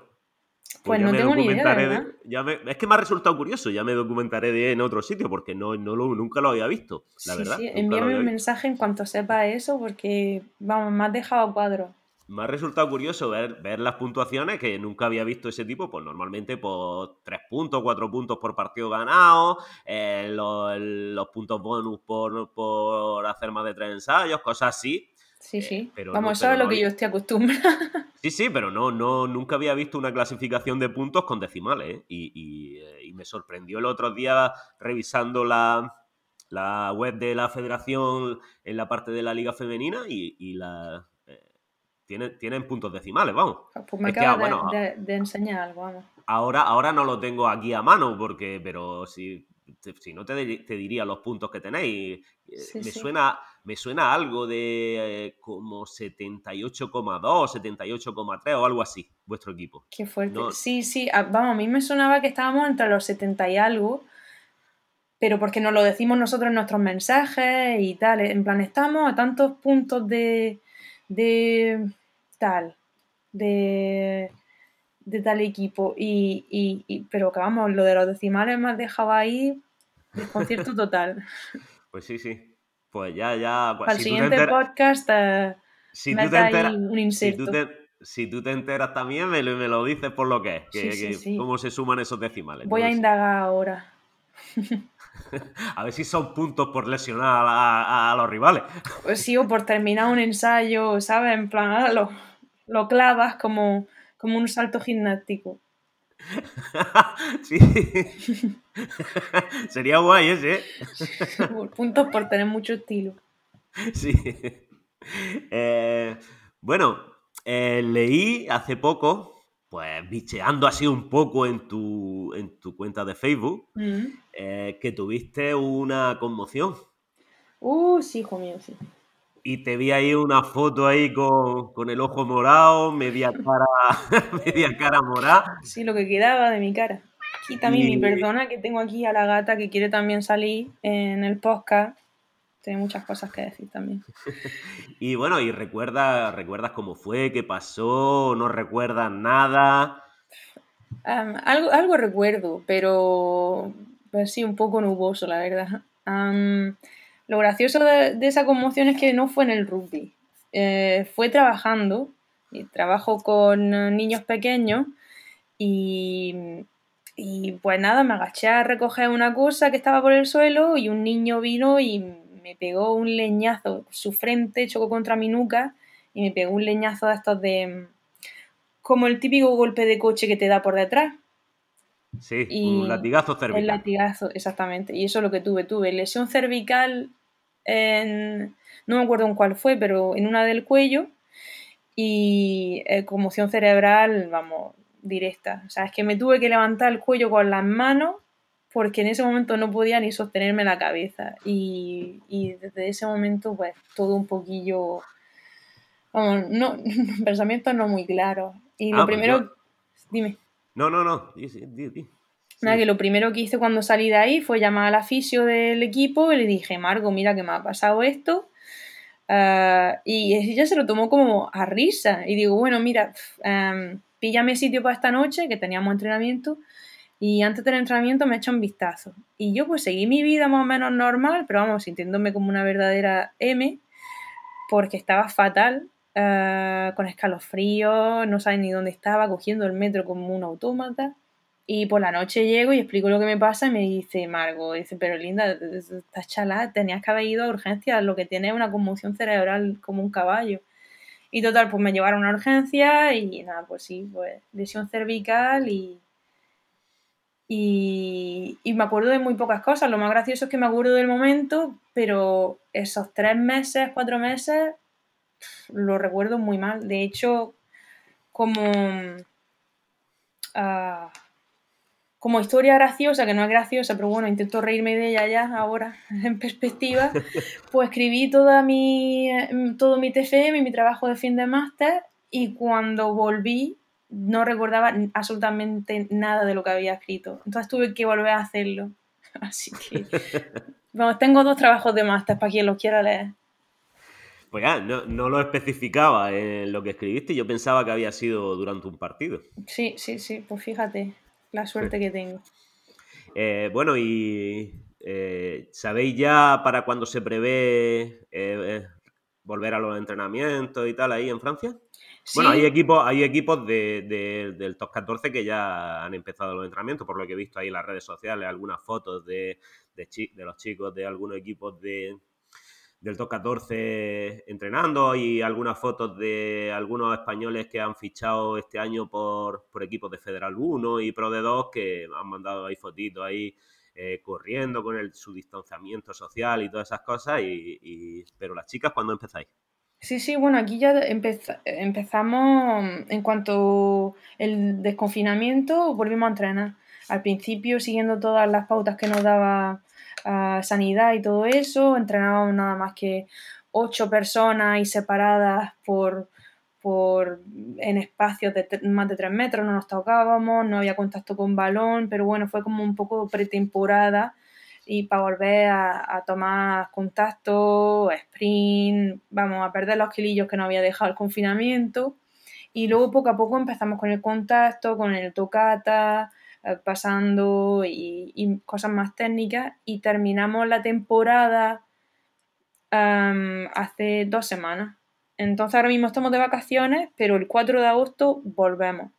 Pues ya no tengo ni idea, de- ya me- es que me ha resultado curioso, ya me documentaré de, en otro sitio porque no, no lo- nunca lo había visto, la sí, verdad. sí, envíame un mensaje en cuanto sepa eso porque, vamos, me has dejado cuadro. Me ha resultado curioso ver, ver las puntuaciones que nunca había visto ese tipo, pues normalmente por 3 puntos, 4 puntos por partido ganado, eh, los, los puntos bonus por, por hacer más de 3 ensayos, cosas así. Sí, Eh, sí. pero vamos, no- eso es lo no que había- yo estoy acostumbrada. Sí, sí, pero no, no, nunca había visto una clasificación de puntos con decimales. ¿eh? Y, y, eh, y me sorprendió el otro día revisando la, la web de la federación en la parte de la liga femenina y, y la, tienen, tienen puntos decimales, vamos. Pues me Es que, ah, bueno, de, de- de enseñar algo, vamos. Ahora, ahora no lo tengo aquí a mano, porque, pero si, si no te, te diría los puntos que tenéis. Eh, Sí, me, sí. Suena, me suena algo de eh, como 78,2, 78,3 o algo así, vuestro equipo. Qué fuerte. No. Sí, sí, a- vamos, a mí me sonaba que estábamos entre los 70 y algo, pero porque nos lo decimos nosotros en nuestros mensajes y tal. En plan, estamos a tantos puntos de. De. tal. de. de tal equipo. Y, y- y- pero que vamos, lo de los decimales me has dejado ahí. desconcierto total. Pues sí, sí. Pues ya, ya. pues Al si siguiente podcast, si tú un si tú te, si tú te enteras también, me lo, me lo dices por lo que es, que, Sí, sí, que sí. cómo se suman esos decimales. Voy a sé. indagar ahora. A ver si son puntos por lesionar a, a- a los rivales. Pues sí, o por terminar un ensayo, ¿sabes? En plan, ahora lo, lo clavas como, como un salto gimnástico. sí. Sería guay ese, ¿eh? Puntos por tener mucho estilo. Sí. Eh, bueno, eh, leí hace poco, pues bicheando así un poco en tu, en tu cuenta de Facebook, Mm. eh, que tuviste una conmoción. Uh, sí, hijo mío, sí. Y te vi ahí una foto ahí con, con el ojo morado, media cara, media cara morada. Sí, lo que quedaba de mi cara. Aquí también Y- mi perdona, que tengo aquí a la gata que quiere también salir en el podcast. Tiene muchas cosas que decir también. y bueno, ¿y recuerdas, recuerdas cómo fue, qué pasó? ¿No recuerdas nada? algo, algo recuerdo, pero pues sí, un poco nuboso, la verdad. lo gracioso de, esa conmoción es que no fue en el rugby. Eh, fue trabajando, y trabajo con niños pequeños y, y pues nada, me agaché a recoger una cosa que estaba por el suelo y un niño vino y me pegó un leñazo, su frente chocó contra mi nuca y me pegó un leñazo de estos de... como el típico golpe de coche que te da por detrás. Sí, un latigazo cervical. El latigazo, exactamente. Y eso es lo que tuve. Tuve lesión cervical en... no me acuerdo en cuál fue, pero en una del cuello y eh, conmoción cerebral, vamos, directa. O sea, es que me tuve que levantar el cuello con las manos porque en ese momento no podía ni sostenerme la cabeza. Y, desde ese momento, pues, todo un poquillo. Vamos, no, pensamientos no muy claros. Y lo ah, pues primero. Dime. No, no, no. Nada, que lo primero que hice cuando salí de ahí fue llamar al aficio del equipo y le dije, Margo, mira que me ha pasado esto. Ah, y ella se lo tomó como a risa. Y digo, bueno, mira, um, píllame sitio para esta noche, que teníamos entrenamiento, y antes del entrenamiento me echa un vistazo. Y yo pues seguí mi vida más o menos normal, pero vamos, sintiéndome como una verdadera M, porque estaba fatal, uh, con escalofríos, no sabía ni dónde estaba, cogiendo el metro como un autómata. Y por la noche llego y explico lo que me pasa y me dice, Margo, dice, pero Linda, estás chalada, tenías que haber ido a urgencias, lo que tiene es una conmoción cerebral como un caballo. Y total, pues me llevaron a urgencia y nada, pues sí, pues lesión cervical y, y, me acuerdo de muy pocas cosas. Lo más gracioso es que me acuerdo del momento, pero esos tres meses, cuatro meses, lo recuerdo muy mal. De hecho, como... Ah, como historia graciosa, que no es graciosa, pero bueno, intento reírme de ella ya ahora en perspectiva, pues escribí toda mi, todo mi TFM, mi trabajo de fin de máster y cuando volví no recordaba absolutamente nada de lo que había escrito. Entonces tuve que volver a hacerlo. Así que, vamos, tengo dos trabajos de máster para quien los quiera leer. Pues ya, no, no, lo especificaba en lo que escribiste, yo pensaba que había sido durante un partido. Sí, sí, sí, pues fíjate la suerte que tengo. Eh, bueno, y eh, ¿sabéis ya para cuándo se prevé eh, volver a los entrenamientos y tal ahí en Francia? Bueno, hay equipos, hay equipos del top 14 que ya han empezado los entrenamientos, por lo que he visto ahí en las redes sociales, algunas fotos de, de los chicos de algunos equipos de, del top 14 entrenando y algunas fotos de algunos españoles que han fichado este año por, equipos de Federal 1 y Pro de 2 que han mandado ahí fotitos ahí eh, corriendo con el, su distanciamiento social y todas esas cosas. Y, pero las chicas, ¿cuándo empezáis? Sí, sí, bueno, aquí ya empezamos en cuanto el desconfinamiento, volvimos a entrenar. Al principio, siguiendo todas las pautas que nos daba sanidad y todo eso, entrenábamos nada más que ocho personas y separadas por, por en espacios de más de tres metros, no nos tocábamos, no había contacto con balón, pero bueno, fue como un poco pretemporada y para volver a, tomar contacto, sprint, vamos a perder los kilillos que no había dejado el confinamiento. Y luego poco a poco empezamos con el contacto, con el tocata, eh, pasando y, cosas más técnicas y terminamos la temporada hace dos semanas. Entonces ahora mismo estamos de vacaciones, pero el 4 de agosto volvemos.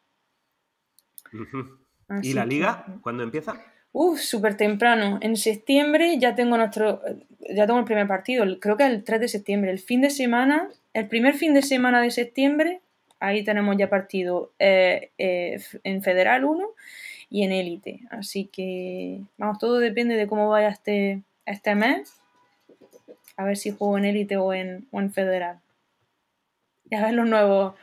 ¿Y la liga? ¿Cuándo empieza? Uf, súper temprano. En septiembre ya tengo nuestro, ya tengo el primer partido, creo que el 3 de septiembre. El fin de semana, el primer fin de semana de septiembre, ahí tenemos ya partido eh, eh, en Federal 1 y en élite. Así que, vamos, todo depende de cómo vaya este, este mes. A ver si juego en élite o en, o en federal. Y a ver los nuevos,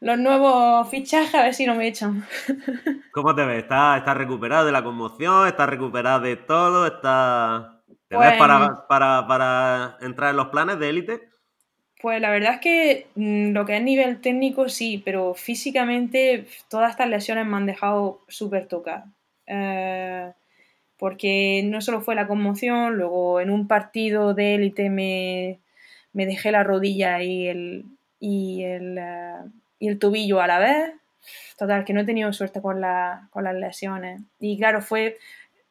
los nuevos fichajes, a ver si no me echan. ¿Cómo te ves? ¿Estás, está recuperado de la conmoción? ¿Estás recuperado de todo? ¿Estás... ¿Te ves para, para, para entrar en los planes de élite? Pues la verdad es que mm, lo que es nivel técnico sí, pero físicamente todas estas lesiones me han dejado súper tocada. Eh, porque no solo fue la conmoción, luego en un partido de élite me, me dejé la rodilla y el, y el, eh, y el tobillo a la vez. Total, que no he tenido suerte con, la, con las lesiones. Y claro, fue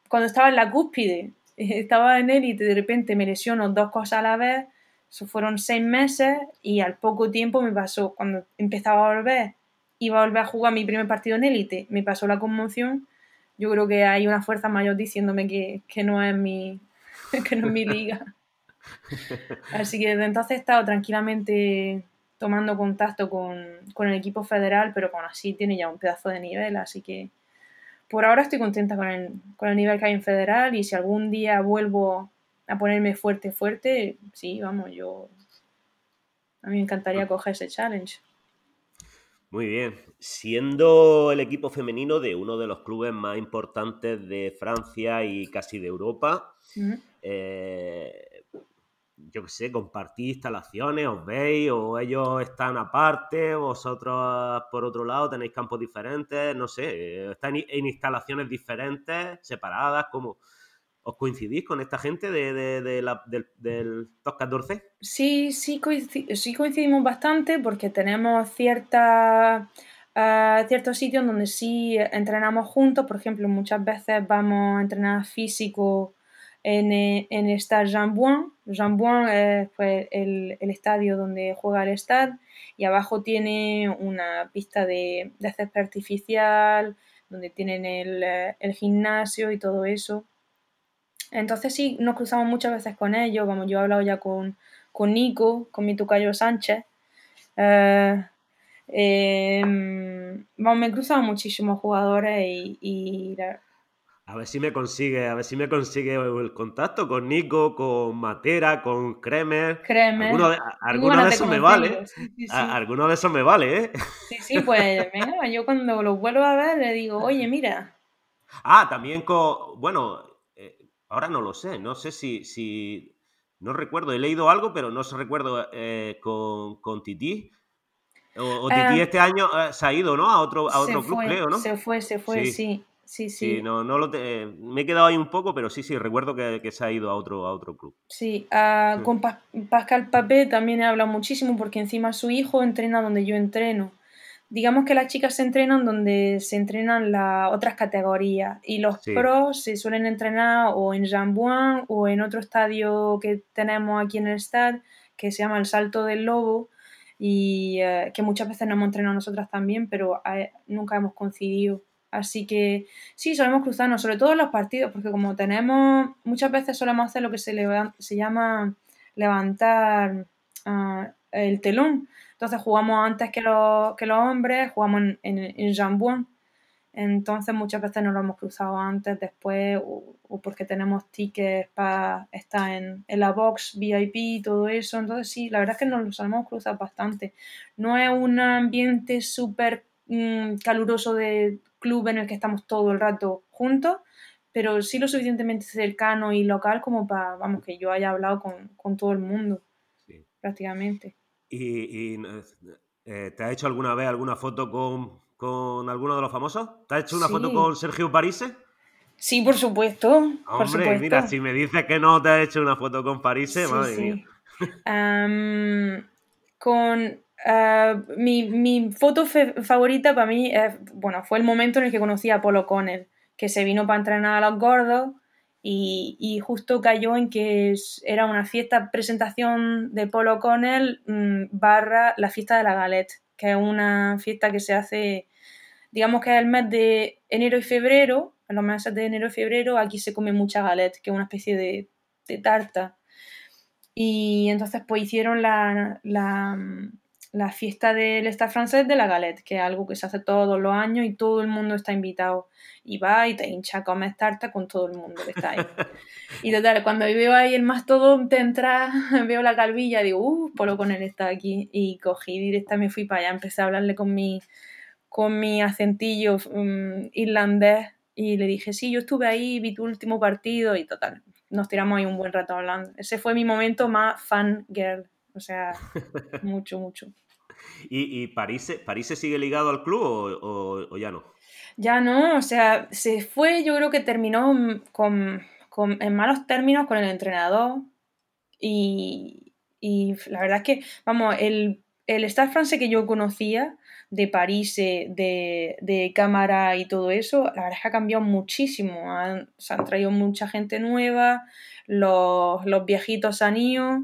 cuando estaba en la cúspide, estaba en élite, de repente me lesiono dos cosas a la vez. Eso fueron seis meses y al poco tiempo me pasó, cuando empezaba a volver, iba a volver a jugar mi primer partido en élite, me pasó la conmoción. Yo creo que hay una fuerza mayor diciéndome que, que no es mi, que no es mi liga. Así que desde entonces he estado tranquilamente tomando contacto con, el equipo federal, pero con así tiene ya un pedazo de nivel, así que por ahora estoy contenta con el, con el nivel que hay en federal y si algún día vuelvo a ponerme fuerte, fuerte, sí, vamos, yo... A mí me encantaría coger ese challenge. Muy bien. Siendo el equipo femenino de uno de los clubes más importantes de Francia y casi de Europa, yo qué sé, compartís instalaciones, os veis, o ellos están aparte, vosotros por otro lado tenéis campos diferentes, no sé, están en instalaciones diferentes, separadas, ¿cómo? ¿Os coincidís con esta gente de, del, top 14? Sí, sí, sí coincidimos bastante porque tenemos cierta, uh, ciertos sitios donde sí entrenamos juntos, por ejemplo, muchas veces vamos a entrenar físico en, eh, en el Stade Jean-Bouin. Jean-Bouin es pues, el, el, estadio donde juega el Stade y abajo tiene una pista de, de césped artificial, donde tienen el, eh, el, gimnasio y todo eso. Entonces sí, nos cruzamos muchas veces con ellos. Vamos, yo he hablado ya con, con Nico, con mi tocayo Sánchez. Eh, vamos, me he cruzado muchísimos jugadores y, a ver si me consigue, a ver si me consigue el contacto con Nico, con Matera, con Kremer. Kremer. Alguno de, esos me vale. Alguno de esos me vale, ¿eh? Sí, sí, pues venga, yo cuando los vuelvo a ver le digo, oye, mira. Ah, también con. Bueno, eh, ahora no lo sé. No sé si, si. No recuerdo, he leído algo, pero no se recuerdo eh, con, con Titi. O, Titi eh, este año se ha ido, ¿no? A otro, a otro club, creo, ¿no? Se fue, se fue, sí. Sí, sí. no, no lo me he quedado ahí un poco, pero sí, sí, recuerdo que, que se ha ido a otro, a otro club. Sí, uh, con Pascal Papé también he hablado muchísimo porque encima su hijo entrena donde yo entreno. Digamos que las chicas se entrenan donde se entrenan las otras categorías y los pros se suelen entrenar o en Jambouin o en otro estadio que tenemos aquí en el stad que se llama el Salto del Lobo y uh, que muchas veces nos hemos entrenado nosotras también, pero uh, nunca hemos coincidido. Así que sí, solemos cruzarnos, sobre todo en los partidos, porque como tenemos, muchas veces solemos hacer lo que se, se llama levantar uh, el telón. Entonces jugamos antes que los, que los hombres, jugamos en, en, en Entonces muchas veces nos lo hemos cruzado antes, después, o, porque tenemos tickets para estar en, en, la box VIP y todo eso. Entonces sí, la verdad es que nos lo solemos cruzar bastante. No es un ambiente súper mmm, caluroso de club en el que estamos todo el rato juntos, pero sí lo suficientemente cercano y local como para, vamos, que yo haya hablado con, con todo el mundo, prácticamente. ¿Y, eh, te has hecho alguna vez alguna foto con, con, alguno de los famosos? ¿Te has hecho una foto con Sergio Parise? Sí, por supuesto. Hombre, por supuesto. mira, si me dices que no te has hecho una foto con Parise, madre mía. Um, con Ah, mi, mi, foto favorita para mí bueno, fue el momento en el que conocí a Paul O'Connell, que se vino para entrenar a los gordos y, justo cayó en que era una fiesta presentación de Paul O'Connell mm, barra la fiesta de la galette, que es una fiesta que se hace, digamos que es el mes de enero y febrero, en los meses de enero y febrero aquí se come mucha galette, que es una especie de, de tarta. Y entonces pues hicieron la, la la fiesta del Estado francés de la galette, que es algo que se hace todos los años y todo el mundo está invitado. Y va y te hincha a comer tarta con todo el mundo que está ahí. y total, cuando veo ahí el mastodonte entrar, veo la calvilla, digo, uh, Polo con él está aquí. Y cogí directa, me fui para allá, empecé a hablarle con mi, con mi acentillo um, irlandés y le dije, sí, yo estuve ahí, vi tu último partido y total, nos tiramos ahí un buen rato hablando. Ese fue mi momento más fan girl, o sea, mucho, mucho. ¿Y, París, París sigue ligado al club o, ya no? Ya no, o sea, se fue, yo creo que terminó con, con, en malos términos con el entrenador y, y la verdad es que, vamos, el, el Stade francés que yo conocía de París, de, de, cámara y todo eso, la verdad es que ha cambiado muchísimo. se han traído mucha gente nueva, los, los viejitos han ido.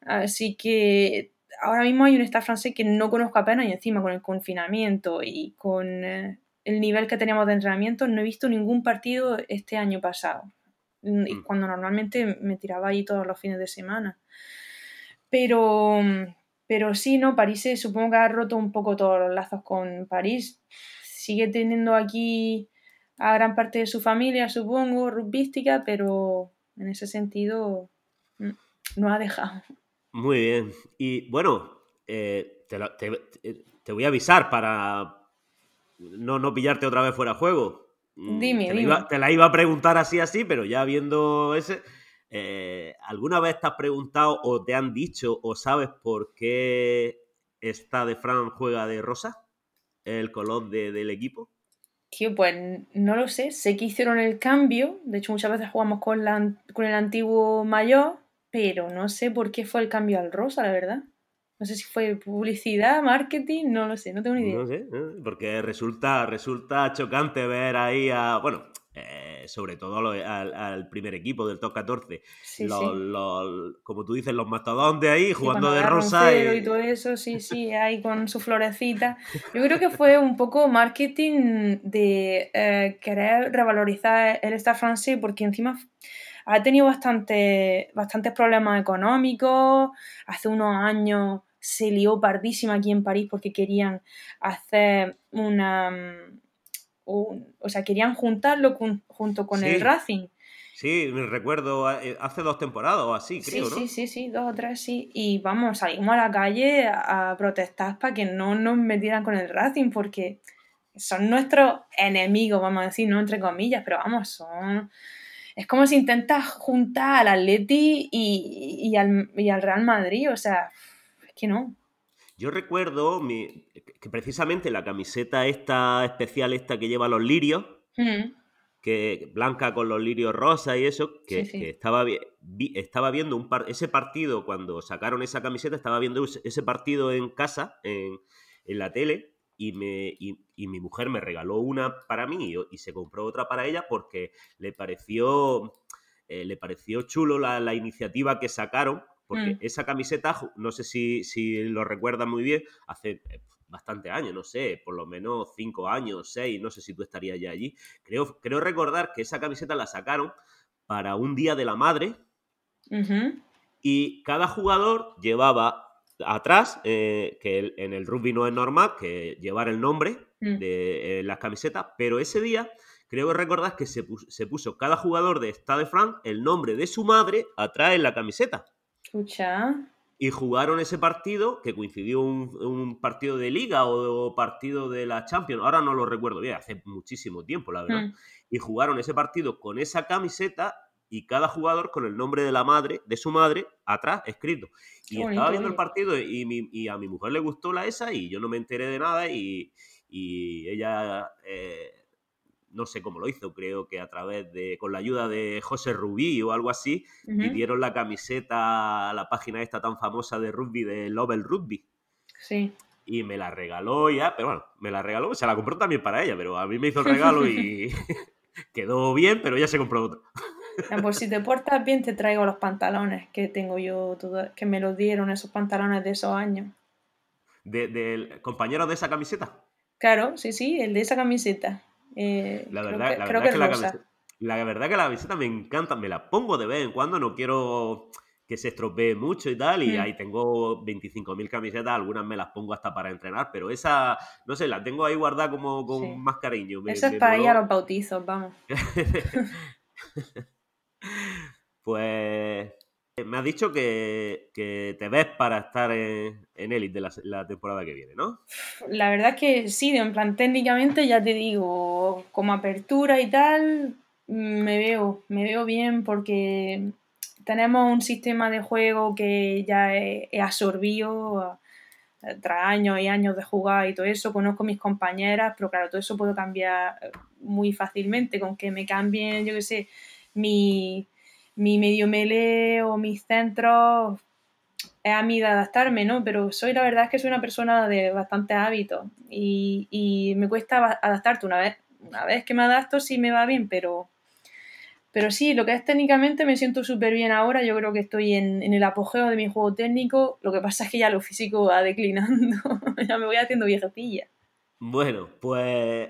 Así que ahora mismo hay un staff francés que no conozco apenas y encima con el confinamiento y con eh, el nivel que teníamos de entrenamiento no he visto ningún partido este año pasado. Mm. Cuando normalmente me tiraba ahí todos los fines de semana. Pero, pero sí, ¿no? París supongo que ha roto un poco todos los lazos con París. Sigue teniendo aquí a gran parte de su familia, supongo, rugbyística, pero en ese sentido mm, no ha dejado. Muy bien. Y bueno, eh, te, voy a avisar para no, no pillarte otra vez fuera de juego. Mm, dime, te, dime. La iba, te la iba a preguntar así, así, pero ya viendo ese. Eh, ¿Alguna vez te has preguntado o te han dicho o sabes por qué está de Fran juega de rosa? El color del equipo. Tío, pues no lo sé. Sé que hicieron el cambio. De hecho, muchas veces jugamos con, la, con el antiguo mayor, pero no sé por qué fue el cambio al rosa, la verdad. No sé si fue publicidad, marketing, no lo sé, no tengo ni idea. No sé, porque resulta, resulta chocante ver ahí a. Bueno, eh, sobre todo al, primer equipo del top 14. los, como tú dices, los mastodontes ahí jugando de rosa. Y... todo eso, sí, sí, ahí con su florecita. Yo creo que fue un poco marketing de eh, querer revalorizar el Star francés porque encima ha tenido bastante, bastantes problemas económicos. Hace unos años se lió pardísima aquí en París porque querían hacer una o sea, querían juntarlo junto con el Racing. Sí, me recuerdo eh, hace dos temporadas o así, creo, sí, Sí, sí, sí, dos o tres, sí. Y vamos, salimos a la calle a protestar para que no nos metieran con el Racing porque son nuestros enemigos, vamos a decir, no entre comillas, pero vamos, son... Es como si intentas juntar al Atleti y, al, y al Real Madrid, o sea, es que no. Yo recuerdo que precisamente la camiseta esta especial, esta que lleva los lirios, mm. que blanca con los lirios rosa y eso, que, estaba, estaba viendo un ese partido cuando sacaron esa camiseta, estaba viendo ese partido en casa, en, la tele, y, me, mi mujer me regaló una para mí y, se compró otra para ella porque le pareció, eh, le pareció chulo la, la iniciativa que sacaron porque mm. esa camiseta, no sé si, si lo recuerdas muy bien, hace eh, bastante años, no sé, por lo menos cinco años, seis, no sé si tú estarías ya allí. Creo, creo recordar que esa camiseta la sacaron para un Día de la Madre y cada jugador llevaba atrás, eh, que en el rugby no es normal, que llevar el nombre mm. de las camisetas, pero ese día creo que recordás que se puso, se puso cada jugador de Stade de France el nombre de su madre atrás en la camiseta. Y jugaron ese partido, que coincidió un, partido de liga o, partido de la Champions, ahora no lo recuerdo bien, hace muchísimo tiempo, la verdad. Hmm. Y jugaron ese partido con esa camiseta y cada jugador con el nombre de la madre, de su madre, atrás escrito. Y estaba viendo el partido y, a mi mujer le gustó la esa y yo no me enteré de nada y, ella... Eh, no sé cómo lo hizo, creo que a través de, con la ayuda de José Rubí o algo así, y dieron la camiseta a la página esta tan famosa de rugby de Lovell Rugby. Sí. Y me la regaló ya, pero bueno, me la regaló, se la compró también para ella, pero a mí me hizo el regalo y quedó bien, pero ella se compró otra. Pues si te portas bien te traigo los pantalones que tengo yo, que me los dieron esos pantalones de esos años. ¿Del de, compañero de esa camiseta? Claro, sí, sí, el de esa camiseta. Eh, la verdad, la verdad que, la, camiseta, la verdad que la camiseta me encanta, me la pongo de vez en cuando, no quiero que se estropee mucho y tal, y mm. ahí tengo 25.000 camisetas, algunas me las pongo hasta para entrenar, pero esa, no sé, la tengo ahí guardada como con más cariño. esa es para ir a los bautizos, vamos. pues me has dicho que, te ves para estar en, Elite la, la, temporada que viene, ¿no? La verdad que sí, en plan técnicamente ya te digo, como apertura y tal, me veo, me veo bien porque tenemos un sistema de juego que ya he, absorbido tras años y años de jugar y todo eso, conozco mis compañeras, pero claro, todo eso puedo cambiar eh, muy fácilmente, con que me cambien, yo qué sé, mi, mi medio melee o mis centros, es a mí de adaptarme, ¿no? Pero soy, la verdad es que soy una persona de bastante hábitos y, y me cuesta adaptarte una vez. Una vez que me adapto sí me va bien, pero pero sí, lo que es técnicamente me siento súper bien ahora. Yo creo que estoy en, el apogeo de mi juego técnico. Lo que pasa es que ya lo físico va declinando. ya me voy haciendo viejecilla. Bueno, pues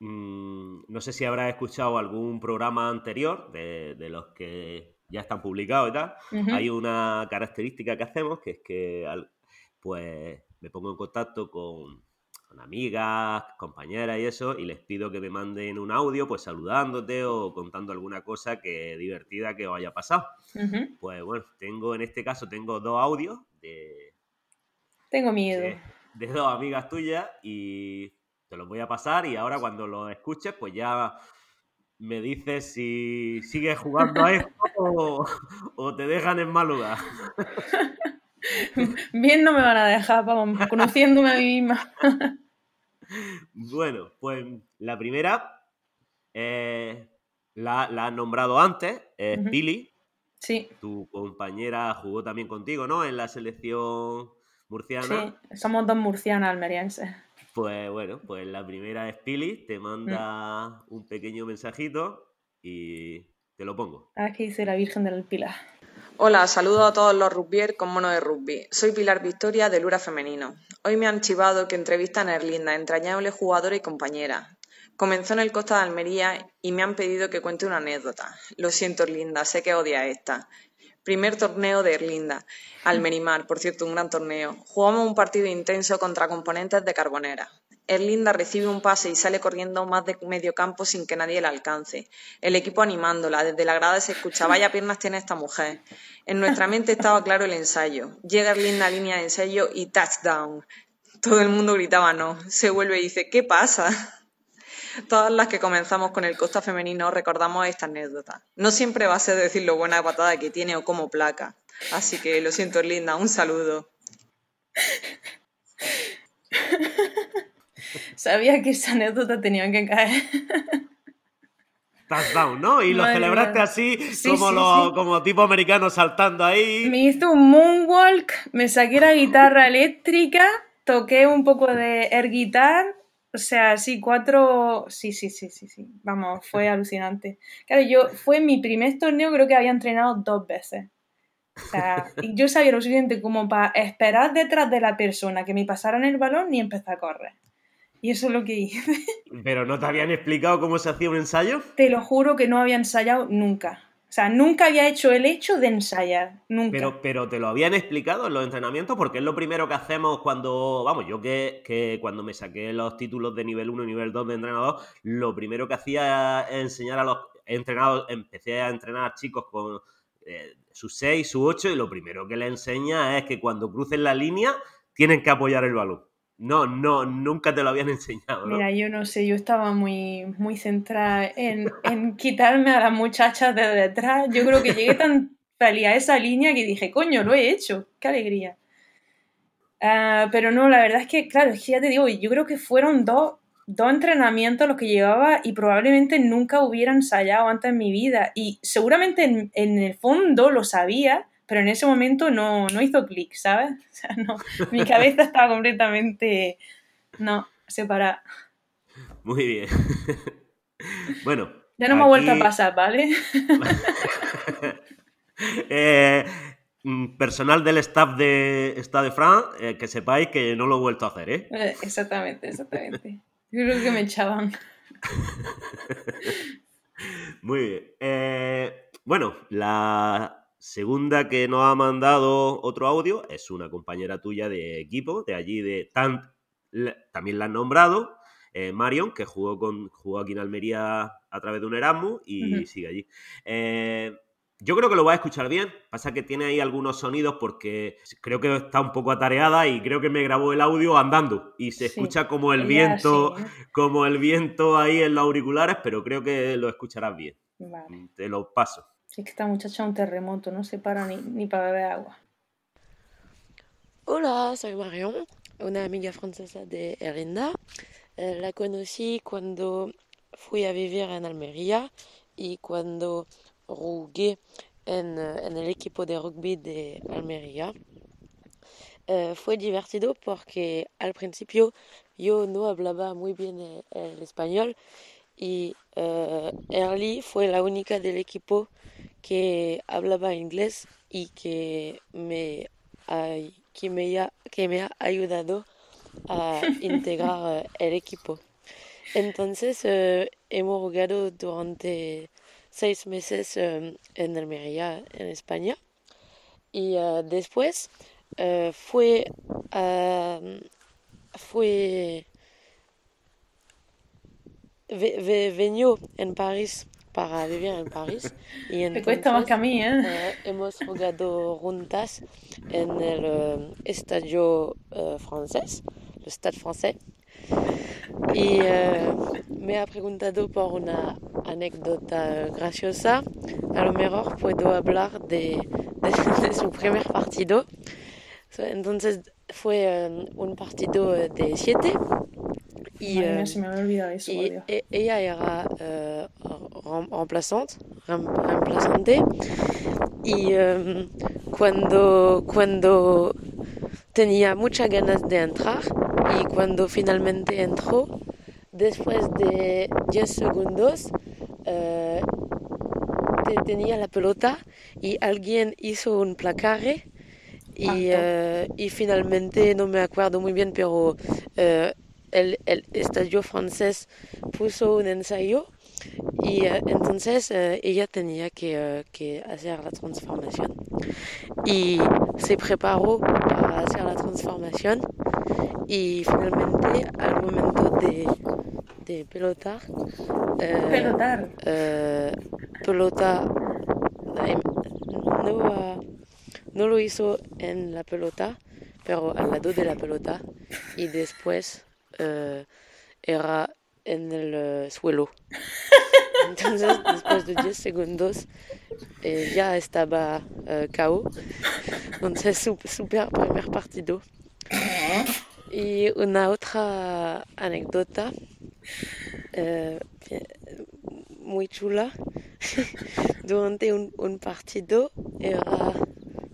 mm, no sé si habrás escuchado algún programa anterior de, los que ya están publicados y tal. Hay una característica que hacemos que es que pues me pongo en contacto con con amigas, compañeras y eso, y les pido que me manden un audio, pues saludándote o contando alguna cosa que divertida que os haya pasado. Pues bueno, tengo en este caso tengo dos audios de. Tengo miedo. De, dos amigas tuyas y te los voy a pasar y ahora cuando los escuches, pues ya me dices si sigues jugando a esto o, o te dejan en mal lugar. Bien no me van a dejar, vamos, conociéndome a mí misma. bueno, pues la primera eh, la, la has nombrado antes, es Pili. Sí. Tu compañera jugó también contigo, ¿no? En la selección murciana. Sí, somos dos murcianas almerienses. Pues bueno, pues la primera es Pili, te manda un pequeño mensajito y te lo pongo. Aquí dice la Virgen del Pilar. Hola, saludo a todos los rugbyers con mono de rugby. Soy Pilar Victoria de Lura Femenino. Hoy me han chivado que entrevistan a Erlinda, entrañable jugadora y compañera. Comenzó en el Costa de Almería y me han pedido que cuente una anécdota. Lo siento, Erlinda, sé que odia esta. Primer torneo de Erlinda, Almerimar, por cierto, un gran torneo. Jugamos un partido intenso contra componentes de Carbonera. Erlinda recibe un pase y sale corriendo más de medio campo sin que nadie la alcance. El equipo animándola. Desde la grada se escucha, vaya piernas tiene esta mujer. En nuestra mente estaba claro el ensayo. Llega Erlinda a línea de ensayo y touchdown. Todo el mundo gritaba no. Se vuelve y dice, ¿qué pasa? Todas las que comenzamos con el Costa Femenino recordamos esta anécdota. No siempre va a ser decir lo buena patada que tiene o como placa. Así que lo siento, Erlinda, un saludo. Sabía que esa anécdota tenía que caer. Touchdown, ¿no? Y lo celebraste así, como, como tipo americano saltando ahí. Me hizo un moonwalk, me saqué la guitarra eléctrica, toqué un poco de air guitar, o sea, sí, cuatro. Sí, sí, sí, sí, sí. Vamos, fue alucinante. Claro, yo fue mi primer torneo, creo que había entrenado dos veces. O sea, yo sabía lo suficiente como para esperar detrás de la persona que me pasaran el balón y empezar a correr. Y eso es lo que hice. ¿Pero no te habían explicado cómo se hacía un ensayo? Te lo juro que no había ensayado nunca. O sea, nunca había hecho el hecho de ensayar, nunca. Pero, pero te lo habían explicado en los entrenamientos porque es lo primero que hacemos cuando, vamos, yo que, que cuando me saqué los títulos de nivel 1 y nivel 2 de entrenador, lo primero que hacía es enseñar a los entrenados, empecé a entrenar chicos con eh, sus 6, sus 8 y lo primero que le enseña es que cuando crucen la línea tienen que apoyar el balón. No, no, nunca te lo habían enseñado. ¿no? Mira, yo no sé, yo estaba muy, muy centrada en, en quitarme a las muchachas de detrás. Yo creo que llegué tan feliz a esa línea que dije, coño, lo he hecho, qué alegría. Ah, pero no, la verdad es que, claro, es que ya te digo, yo creo que fueron dos, dos entrenamientos los que llevaba y probablemente nunca hubiera ensayado antes en mi vida. Y seguramente en, en el fondo lo sabía, pero en ese momento no, no hizo clic, ¿sabes? O sea, no, mi cabeza estaba completamente, no, separada. Muy bien. bueno. Ya no me ha vuelto a pasar, ¿vale? eh, mm, personal del staff de Stade de France, eh, que sepáis que no lo he vuelto a hacer, ¿eh? eh exactamente, exactamente. Yo creo que me echaban. Muy bien. Eh, bueno, la, segunda que nos ha mandado otro audio es una compañera tuya de equipo, de allí de Tant, también la han nombrado, eh, Marion, que jugó, con, jugó aquí en Almería a través de un Erasmus y sigue allí. Eh, yo creo que lo va a escuchar bien. Pasa que tiene ahí algunos sonidos porque creo que está un poco atareada y creo que me grabó el audio andando y se escucha como el viento, como el viento ahí en los auriculares, pero creo que lo escucharás bien. Te lo paso. Es que esta muchacha es un terremoto, no se para ni, ni para beber agua. Hola, soy Marion, una amiga francesa de Erlinda. Eh, la conocí cuando fui a vivir en Almería y cuando jugué en, eh, en el equipo de rugby de Almería. Eh, fue divertido porque al principio yo no hablaba muy bien el, el español y uh, Early fue la única del equipo que hablaba inglés y que me, uh, que me, ha, que me ha ayudado a integrar el equipo. Entonces uh, hemos jugado durante seis meses um, en Almería, en España. Y después fue, fue venido en París para vivir en París. Y Te cuesta más que a mí, ¿eh? eh hemos jugado juntas en el uh, estadio uh, francés, el Stade francés. Y uh, me ha preguntado por una anécdota graciosa. A lo mejor puedo hablar de, de, de su primer partido. Entonces fue um, un partido de siete y, Madre mía, se me había olvidado eso, y Dios. e- ella era uh, remplazante, remplazante y um, cuando, cuando tenía muchas ganas de entrar y cuando finalmente entró, después de 10 segundos, uh, tenía la pelota y alguien hizo un placaje y, uh, y finalmente no me acuerdo muy bien, pero el, el, estadio francés puso un ensayo y uh, entonces uh, ella tenía que, uh, que, hacer la transformación. Y se preparó para hacer la transformación y finalmente al momento de, de pelotar pelotar. pelota no, no lo hizo en la pelota pero al lado de la pelota y después Uh, era en el uh, suelo. Entonces, después de 10 segundos, eh, ya estaba uh, KO. Entonces, super primer partido. Y una otra anécdota muy chula. Durante un, un partido era,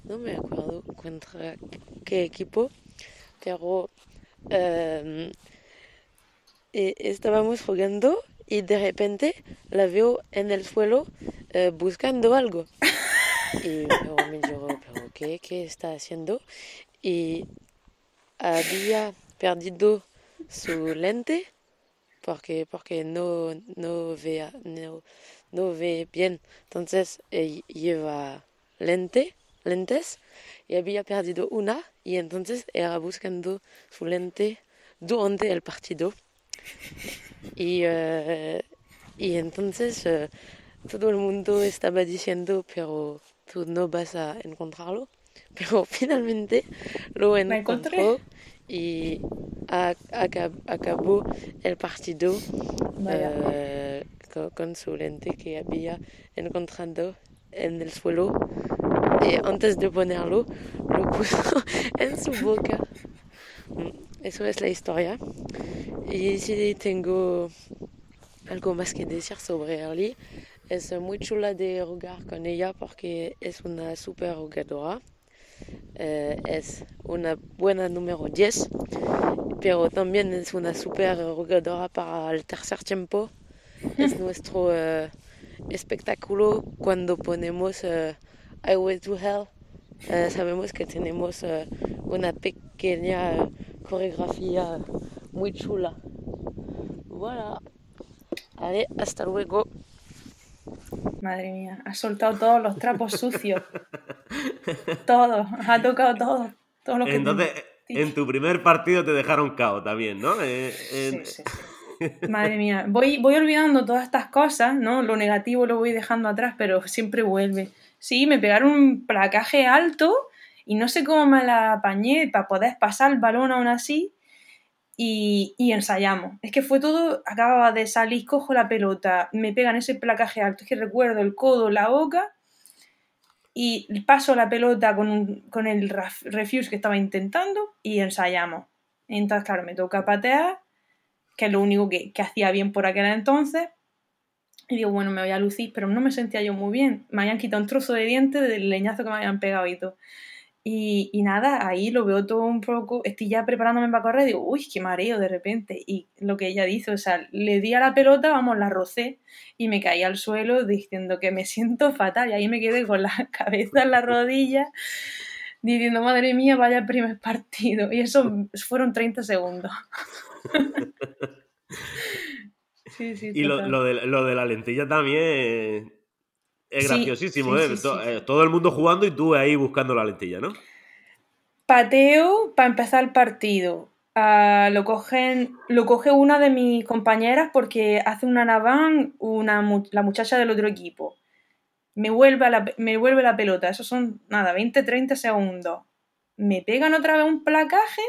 no me acuerdo contra qué equipo, pero y estábamos jugando y de repente la veo en el suelo uh, buscando algo. Y me digo, ¿pero qué, está haciendo? Y había perdido su lente porque, porque no, no, vea, no, no ve bien. Entonces eh, lleva lente, lentes y había perdido una y entonces era buscando su lente durante el partido. Y, uh, y entonces uh, todo el mundo estaba diciendo, pero tú no vas a encontrarlo. Pero finalmente lo encontró y a, a, acabó el partido uh, con, con su lente que había encontrado en el suelo y antes de ponerlo lo puso en su boca. Eso es la historia. Y si tengo algo más que decir sobre Early, es muy chula de jugar con ella porque es una super jugadora. Eh, es una buena número 10, pero también es una super jugadora para el tercer tiempo. Es nuestro uh, espectáculo cuando ponemos uh, Highway to Hell. Uh, sabemos que tenemos uh, una pequeña coreografía muy chula. Voilà. Allez, hasta luego. Madre mía, ha soltado todos los trapos sucios. todo, ha tocado todo. todo lo que Entonces, en tu primer partido te dejaron cao también, ¿no? Eh, sí, sí. Madre mía, voy, voy olvidando todas estas cosas, ¿no? Lo negativo lo voy dejando atrás, pero siempre vuelve. Sí, me pegaron un placaje alto y no sé cómo me la apañé para poder pasar el balón aún así y, y, ensayamos. Es que fue todo, acababa de salir, cojo la pelota, me pegan ese placaje alto, es que recuerdo el codo, la boca y paso la pelota con, con el refuse que estaba intentando y ensayamos. Entonces, claro, me toca patear, que es lo único que, que hacía bien por aquel entonces. Y digo, bueno, me voy a lucir, pero no me sentía yo muy bien. Me habían quitado un trozo de diente del leñazo que me habían pegado y todo. Y, y nada, ahí lo veo todo un poco, estoy ya preparándome para correr, digo, uy, qué mareo de repente. Y lo que ella dice, o sea, le di a la pelota, vamos, la rocé y me caí al suelo diciendo que me siento fatal. Y ahí me quedé con la cabeza en la rodilla diciendo, madre mía, vaya primer partido. Y eso fueron 30 segundos. sí, sí, Y lo, lo de, lo de la lentilla también es Sí, graciosísimo, sí, ¿eh? sí, To- sí. eh, Todo el mundo jugando y tú ahí buscando la lentilla, ¿no? Pateo para empezar el partido. Ah, lo, cogen, lo coge una de mis compañeras porque hace una naván una, la muchacha del otro equipo. Me vuelve, a la, me vuelve la pelota. Esos son, nada, 20-30 segundos. Me pegan otra vez un placaje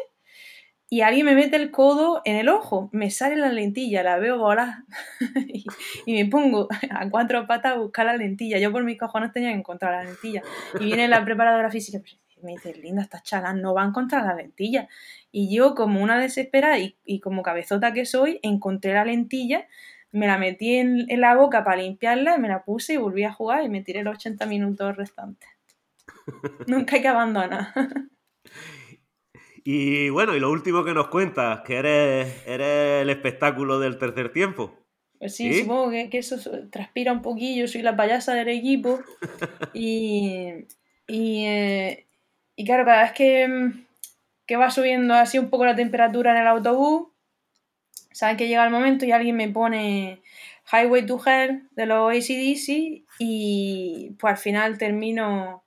y alguien me mete el codo en el ojo. Me sale la lentilla, la veo volar. y, y me pongo a cuatro patas a buscar la lentilla. Yo por mis cojones tenía que encontrar la lentilla. Y viene la preparadora física y me dice, Linda, estas chalas no van contra la lentilla. Y yo, como una desesperada y, y como cabezota que soy, encontré la lentilla, me la metí en, en la boca para limpiarla, me la puse y volví a jugar y me tiré los 80 minutos restantes. Nunca hay que abandonar. Y bueno, y lo último que nos cuentas, que eres, eres el espectáculo del tercer tiempo. Pues sí, ¿Sí? supongo que, que eso so- transpira un poquillo, soy la payasa del equipo. Y, y, eh, y claro, cada vez que, que va subiendo así un poco la temperatura en el autobús, saben que llega el momento y alguien me pone Highway to Hell de los ACDC y pues al final termino,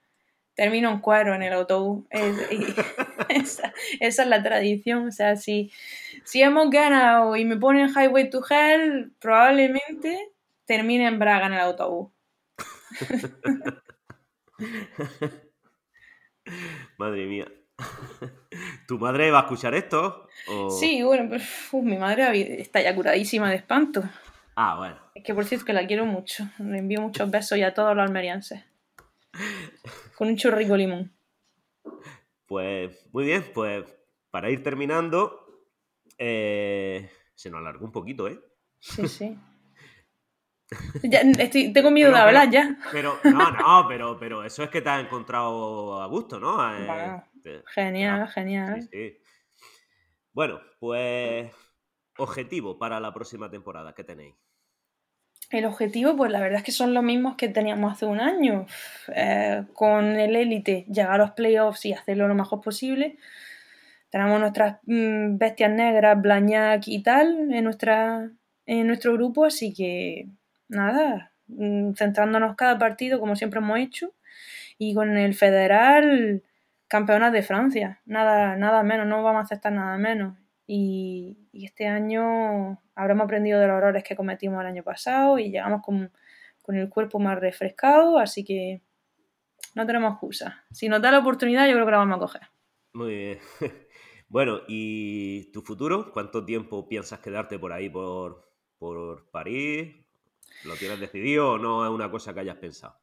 termino en cuero en el autobús. Es- esa, esa es la tradición. O sea, si, si hemos ganado y me ponen Highway to Hell, probablemente termine en Braga en el autobús. Madre mía. ¿Tu madre va a escuchar esto? O- Sí, bueno, pues uf, mi madre está ya curadísima de espanto. Ah, bueno. Es que por cierto que la quiero mucho. Le envío muchos besos y a todos los almerienses. Con un chorrico limón. Pues muy bien, pues para ir terminando, eh, se nos alargó un poquito, ¿eh? Sí, sí. Ya, estoy, tengo miedo Pero- de hablar pero- ya. Pero, no, no, pero, pero eso es que te has encontrado a gusto, ¿no? Eh, te- Genial, genial. Sí, sí. Bueno, pues objetivo para la próxima temporada, ¿qué tenéis? El objetivo, pues la verdad es que son los mismos que teníamos hace un año. Eh, con el élite, llegar a los playoffs y hacerlo lo mejor posible. Tenemos nuestras mm, bestias negras, Blañac y tal, en, nuestra, en nuestro grupo, así que nada, mm, centrándonos cada partido como siempre hemos hecho. Y con el federal, campeonas de Francia, nada, nada menos, no vamos a aceptar nada menos. Y, este año habremos aprendido de los errores que cometimos el año pasado y llegamos con, con el cuerpo más refrescado, así que no tenemos excusa. Si nos da la oportunidad, yo creo que la vamos a coger. Muy bien. Bueno, ¿y tu futuro? ¿Cuánto tiempo piensas quedarte por ahí, por, por París? ¿Lo tienes decidido o no es una cosa que hayas pensado?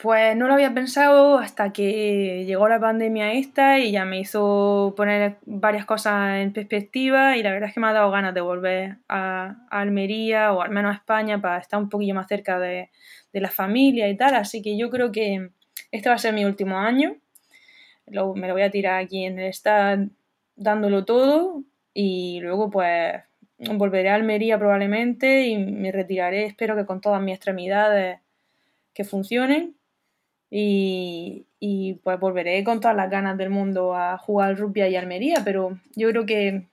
Pues no lo había pensado hasta que llegó la pandemia esta y ya me hizo poner varias cosas en perspectiva y la verdad es que me ha dado ganas de volver a, Almería o al menos a España para estar un poquillo más cerca de, de la familia y tal. Así que yo creo que este va a ser mi último año. Me lo voy a tirar aquí en el dándolo todo y luego pues volveré a Almería probablemente y me retiraré, espero que con todas mis extremidades que funcionen y, y, pues volveré con todas las ganas del mundo a jugar rugby y Almería, pero yo creo que,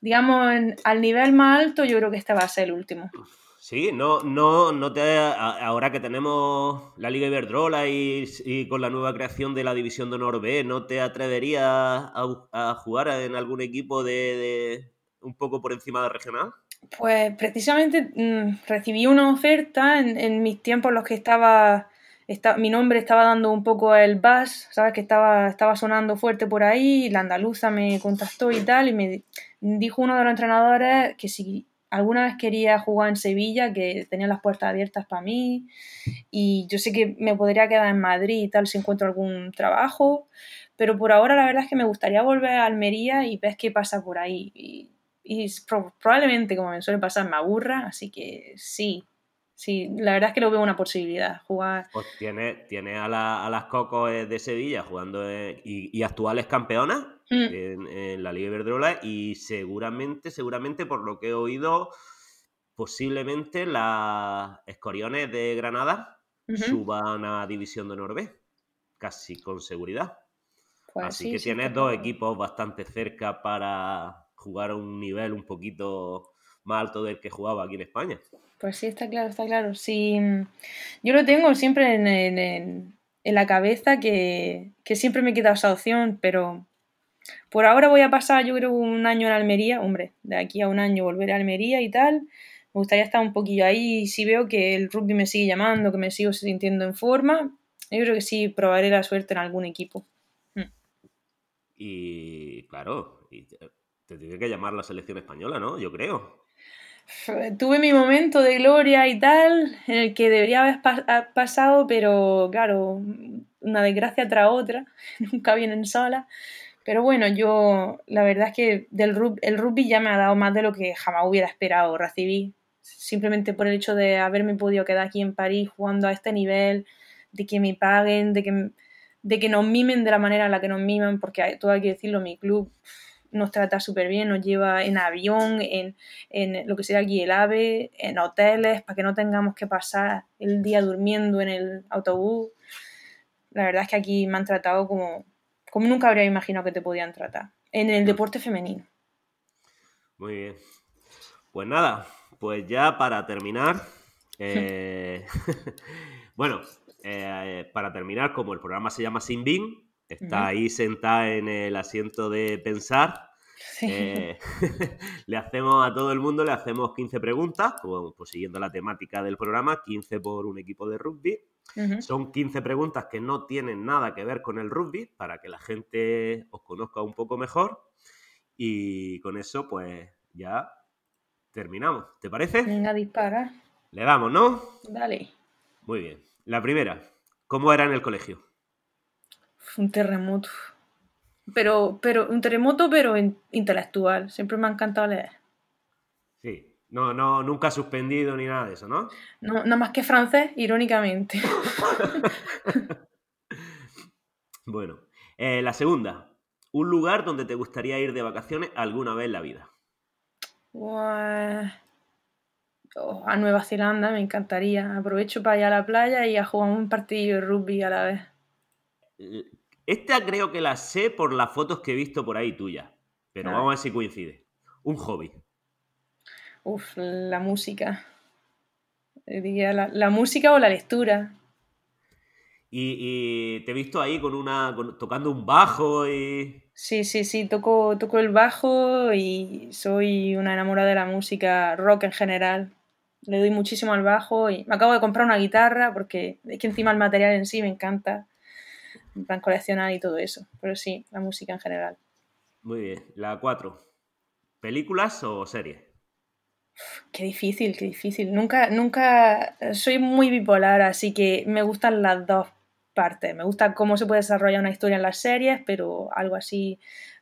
digamos, en- al nivel más alto, yo creo que este va a ser el último. Sí, no, no, no te. Ahora que tenemos la Liga Iberdrola y, y con la nueva creación de la División de Honor B, ¿no te atreverías a, jugar en algún equipo de, de un poco por encima de regional? Pues precisamente mm, recibí una oferta en, en mis tiempos en los que estaba, mi nombre estaba dando un poco el buzz, ¿sabes? Que estaba, estaba sonando fuerte por ahí, y la andaluza me contactó y tal, y me di- dijo uno de los entrenadores que si alguna vez quería jugar en Sevilla, que tenía las puertas abiertas para mí, y yo sé que me podría quedar en Madrid y tal si encuentro algún trabajo, pero por ahora la verdad es que me gustaría volver a Almería y ver qué pasa por ahí. Y, probablemente, como me suele pasar, me aburra, así que sí, sí, la verdad es que lo veo una posibilidad, jugar... Pues tiene, tiene a, las Cocos de Sevilla jugando y, actuales campeonas mm. en, la Liga Iberdrola y seguramente, seguramente por lo que he oído, posiblemente las Escoriones de Granada suban a División de Norbe, casi con seguridad. Pues Así que tienes dos equipos bastante cerca para jugar a un nivel un poquito más alto del que jugaba aquí en España. Pues sí, está claro, está claro. Sí, yo lo tengo siempre en, la cabeza que, siempre me he quedado esa opción, pero por ahora voy a pasar, yo creo, un año en Almería. Hombre, de aquí a un año volver a Almería y tal. Me gustaría estar un poquillo ahí. Y si veo que el rugby me sigue llamando, que me sigo sintiendo en forma, yo creo que sí probaré la suerte en algún equipo. Y claro, te, tiene que llamar la selección española, ¿no? Yo creo. Tuve mi momento de gloria y tal, en el que debería haber pasado, pero claro, una desgracia tras otra, nunca vienen sola. Pero bueno, yo la verdad es que del el rugby ya me ha dado más de lo que jamás hubiera esperado recibir. Simplemente por el hecho de haberme podido quedar aquí en París jugando a este nivel, de que me paguen, de que de que nos mimen de la manera en la que nos miman, porque todo hay que decirlo, mi club nos trata súper bien, nos lleva en avión, en, lo que sea aquí el AVE, en hoteles, para que no tengamos que pasar el día durmiendo en el autobús. La verdad es que aquí me han tratado como, como nunca habría imaginado que te podían tratar, en el deporte femenino. Muy bien. Pues nada, pues ya para terminar, eh, bueno, eh, para terminar, como el programa se llama Sin Bin, está ahí sentada en el asiento de pensar. Eh, le hacemos a todo el mundo, le hacemos 15 preguntas, como, pues, siguiendo la temática del programa, 15 por un equipo de rugby. Son 15 preguntas que no tienen nada que ver con el rugby, para que la gente os conozca un poco mejor. Y con eso, pues ya terminamos. ¿Te parece? Venga, dispara. Le damos, ¿no? Dale. Muy bien. La primera, ¿cómo era en el colegio? Un terremoto. Pero, pero un terremoto, pero intelectual. Siempre me ha encantado leer. Sí. No, no, nunca suspendido ni nada de eso, ¿no? No, nada más que francés, irónicamente. bueno, eh, la segunda. Un lugar donde te gustaría ir de vacaciones alguna vez en la vida. a Nueva Zelanda, me encantaría. Aprovecho para ir a la playa y a jugar un partido de rugby a la vez. Esta creo que la sé por las fotos que he visto por ahí tuya, pero vamos a ver si coincide. Un hobby. Uf, la música. Diría la, música o la lectura. Y, te he visto ahí con una tocando un bajo y Sí, sí, sí, toco, toco el bajo y soy una enamorada de la música rock en general le doy muchísimo al bajo y me acabo de comprar una guitarra porque es que encima el material en sí me encanta, en plan coleccionar y todo eso, pero sí, la música en general. Muy bien, la 4. ¿Películas o series? Qué difícil, qué difícil. Nunca, nunca, soy muy bipolar, así que me gustan las dos partes. Me gusta cómo se puede desarrollar una historia en las series, pero algo así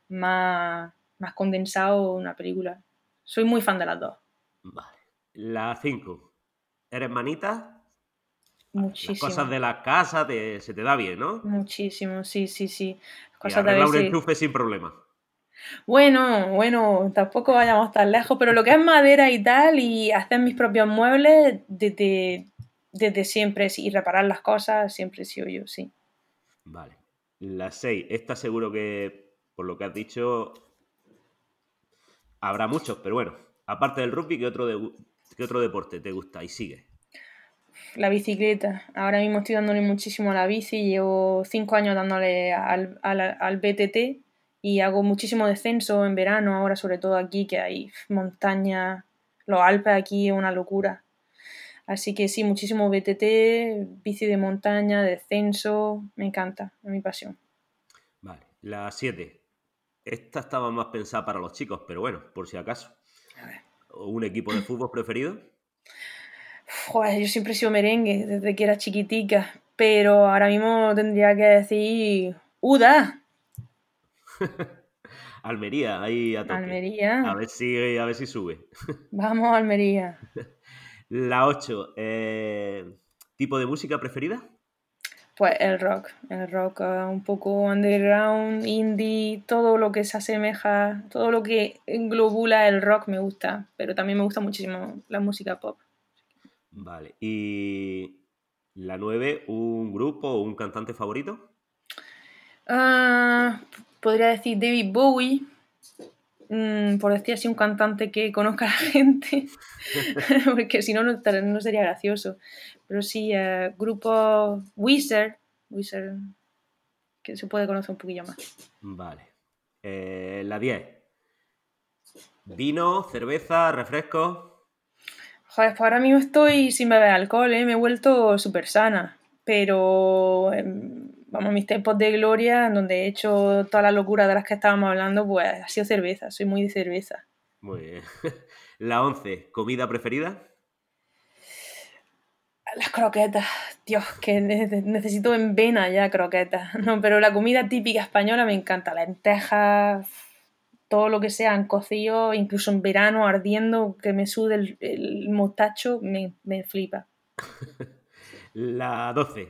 más, más condensado, una película. Soy muy fan de las dos. Vale. La 5. ¿Eres manita? Muchísimo. Las cosas de la casa se te da bien, ¿no? Muchísimo, sí, sí, sí. Cosas y un enchufe sin problema. Bueno, bueno, tampoco vayamos tan lejos, pero lo que es madera y tal, y hacer mis propios muebles desde, desde siempre, y reparar las cosas, siempre he sido yo, sí. Vale. La 6. Esta seguro que, por lo que has dicho, habrá muchos, pero bueno, aparte del rugby, ¿qué otro, de, ¿Qué otro deporte te gusta y sigue? La bicicleta. Ahora mismo estoy dándole muchísimo a la bici. Llevo cinco años dándole al, al, BTT y hago muchísimo descenso en verano, ahora sobre todo aquí que hay montaña, los Alpes aquí es una locura. Así que sí, muchísimo BTT, bici de montaña, descenso, me encanta, es mi pasión. Vale, la 7. Esta estaba más pensada para los chicos, pero bueno, por si acaso. un equipo de fútbol preferido? Joder, yo siempre he sido merengue desde que era chiquitica, pero ahora mismo tendría que decir UDA. Almería, ahí a tope. Almería. A ver si, a ver si sube. Vamos, Almería. La 8. ¿Tipo de música preferida? Pues el rock, el rock uh, un poco underground, indie, todo lo que se asemeja, todo lo que englobula el rock me gusta, pero también me gusta muchísimo la música pop. Vale, ¿y la 9, un grupo o un cantante favorito? Ah, podría decir David Bowie, mm, por decir así un cantante que conozca a la gente, porque si no, no sería gracioso. Pero sí, eh, grupo Wizard, Wizard, que se puede conocer un poquillo más. Vale. Eh, la 10. Vino, cerveza, refresco. Joder, pues ahora mismo estoy sin beber alcohol, ¿eh? me he vuelto súper sana. Pero, em, vamos, mis tiempos de gloria, en donde he hecho toda la locura de las que estábamos hablando, pues ha sido cerveza, soy muy de cerveza. Muy bien. La 11, ¿comida preferida? Las croquetas, Dios, que necesito en vena ya croquetas. No, pero la comida típica española me encanta, lentejas, todo lo que sea en cocido, incluso en verano ardiendo, que me sude el, mostacho, me, me flipa. La 12,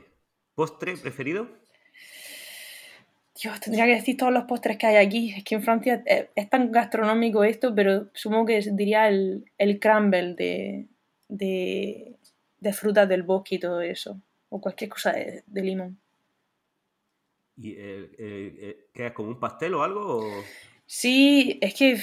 ¿postre preferido? Dios, tendría que decir todos los postres que hay aquí. Es que en Francia es, tan gastronómico esto, pero supongo que diría el, el crumble de, de de frutas del bosque y todo eso. O cualquier cosa de, limón. ¿Y eh, eh, eh, qué es como un pastel o algo? Sí, es que,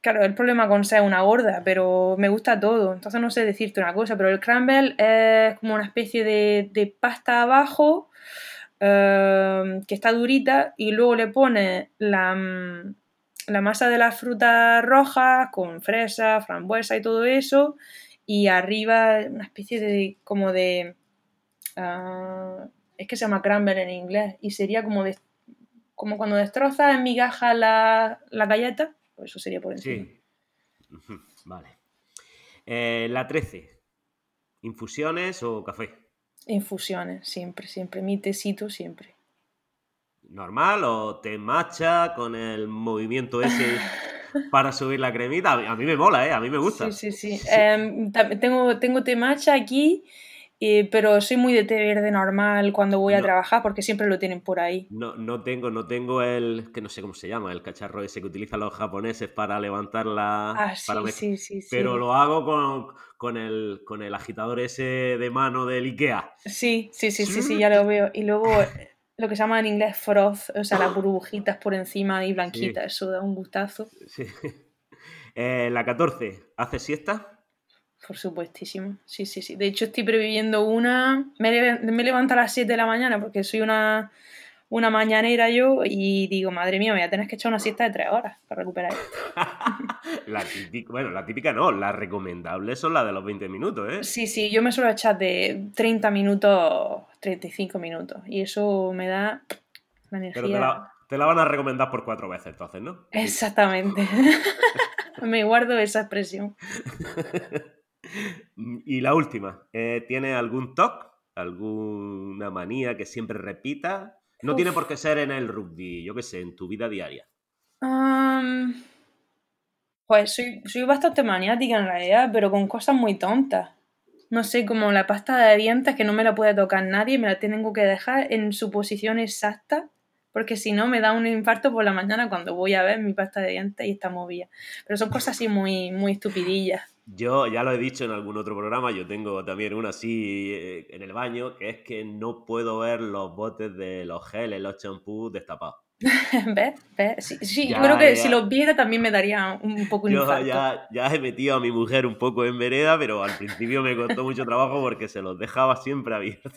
claro, el problema con ser una gorda, pero me gusta todo. Entonces no sé decirte una cosa, pero el crumble es como una especie de, pasta abajo que está durita y luego le pones la, mm, la masa de las frutas rojas con fresa, frambuesa y todo eso y arriba una especie de como de ah, es que se llama crumble en inglés y sería como de como cuando destrozas en migaja la, la galleta pues eso sería por encima sí vale eh, la 13 infusiones o café infusiones siempre siempre mi tecito siempre normal o te macha con el movimiento ese para subir la cremita. A mí me mola, ¿eh? A mí me gusta. Sí, sí, sí. Em, tengo, tengo té matcha aquí, eh, pero soy muy de té verde normal cuando voy a trabajar porque siempre lo tienen por ahí. No, no tengo, no tengo el, que no sé cómo se llama, el cacharro ese que utilizan los japoneses para levantar la... Ah, sí, sí, sí, Pero lo hago con, con, el, con el agitador ese de mano del Ikea. Sí, sí, sí, sí, sí, ya lo veo. Y luego lo que se llama en inglés froth, o sea, las burbujitas por encima y blanquitas, eso da un gustazo. Sí. Eh, la 14, ¿hace siesta? Por supuestísimo, sí, sí, sí. De hecho, estoy previviendo una. Me, me levanto a las 7 de la mañana porque soy una una mañanera yo y digo, madre mía, voy a tener que echar una siesta de tres horas para recuperar esto. la típica, bueno, la típica no, la recomendable son las de los 20 minutos, ¿eh? Sí, sí, yo me suelo echar de 30 minutos, 35 minutos y eso me da la energía. Pero te la, van a recomendar por cuatro veces entonces, ¿no? Exactamente. me guardo esa expresión. y la última, ¿eh, ¿tiene algún TOC? ¿Alguna manía que siempre repita? No tiene por qué ser en el rugby, yo qué sé, en tu vida diaria. pues soy, soy bastante maniática en realidad, pero con cosas muy tontas. No sé, como la pasta de dientes que no me la puede tocar nadie, me la tengo que dejar en su posición exacta, porque si no me da un infarto por la mañana cuando voy a ver mi pasta de dientes y está movida. Pero son cosas así muy, muy estupidillas. Yo ya lo he dicho en algún otro programa, yo tengo también una así eh, en el baño, que es que no puedo ver los botes de los geles, los champús destapados. ¿Ves? ¿Ves? Sí, yo creo que si los viera también me daría un poco yo infarto. Ya, ya he metido a mi mujer un poco en vereda, pero al principio me costó mucho trabajo porque se los dejaba siempre abiertos.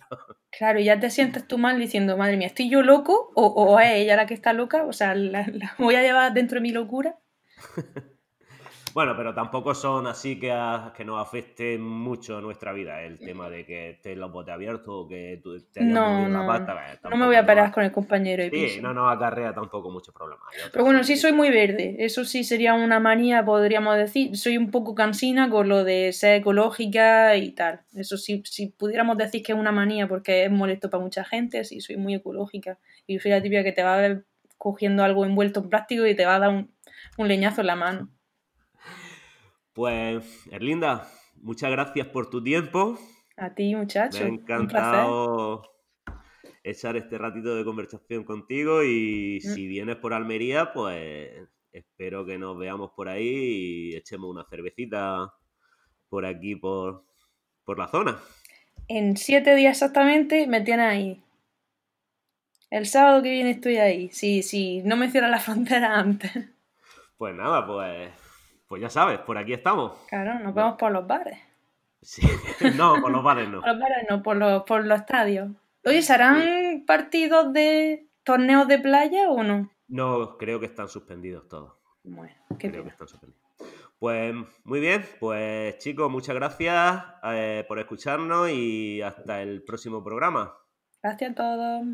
Claro, y ya te sientes tú mal diciendo, madre mía, ¿estoy yo loco? ¿O, o es ella la que está loca? O sea, ¿la, ¿la voy a llevar dentro de mi locura? Bueno, pero tampoco son así que, que nos afecte mucho nuestra vida el tema de que estés los botes abiertos o que tú te no, no. pata. no me voy a parar con el compañero. sí, no nos acarrea tampoco mucho problema. Pero bueno, sí soy muy verde. Eso sí sería una manía, podríamos decir. Soy un poco cansina con lo de ser ecológica y tal. Eso sí, si pudiéramos decir que es una manía porque es molesto para mucha gente, sí, soy muy ecológica. Y soy la típica que te va a ver cogiendo algo envuelto en plástico y te va a dar un, un leñazo en la mano. Pues, Erlinda, muchas gracias por tu tiempo. A ti, muchacho. Me ha encantado echar este ratito de conversación contigo y mm. si vienes por Almería, pues espero que nos veamos por ahí y echemos una cervecita por aquí, por, por la zona. En siete días exactamente me tienes ahí. El sábado que viene estoy ahí. Sí, sí, no me cierra la frontera antes. Pues nada, pues pues ya sabes, por aquí estamos. Claro, nos vemos por los bares. Sí, no, por los bares no. por los bares no, por los, por los estadios. Oye, ¿serán partidos de torneos de playa o no? No, creo que están suspendidos todos. Bueno, qué creo que están suspendidos. Pues muy bien, pues chicos, muchas gracias eh, por escucharnos y hasta el próximo programa. Gracias a todos.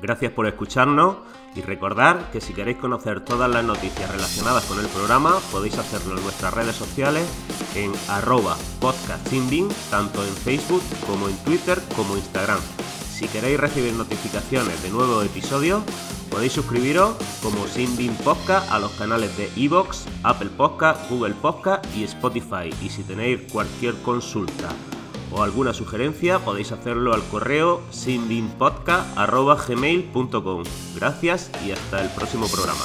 Gracias por escucharnos y recordar que si queréis conocer todas las noticias relacionadas con el programa podéis hacerlo en nuestras redes sociales en arroba tanto en Facebook como en Twitter como Instagram. Si queréis recibir notificaciones de nuevos episodios, podéis suscribiros como Sinbin Podcast a los canales de Evox, Apple Podcast, Google Podcast y Spotify. Y si tenéis cualquier consulta o alguna sugerencia podéis hacerlo al correo sinbinpodcast.gmail.com. Gracias y hasta el próximo programa.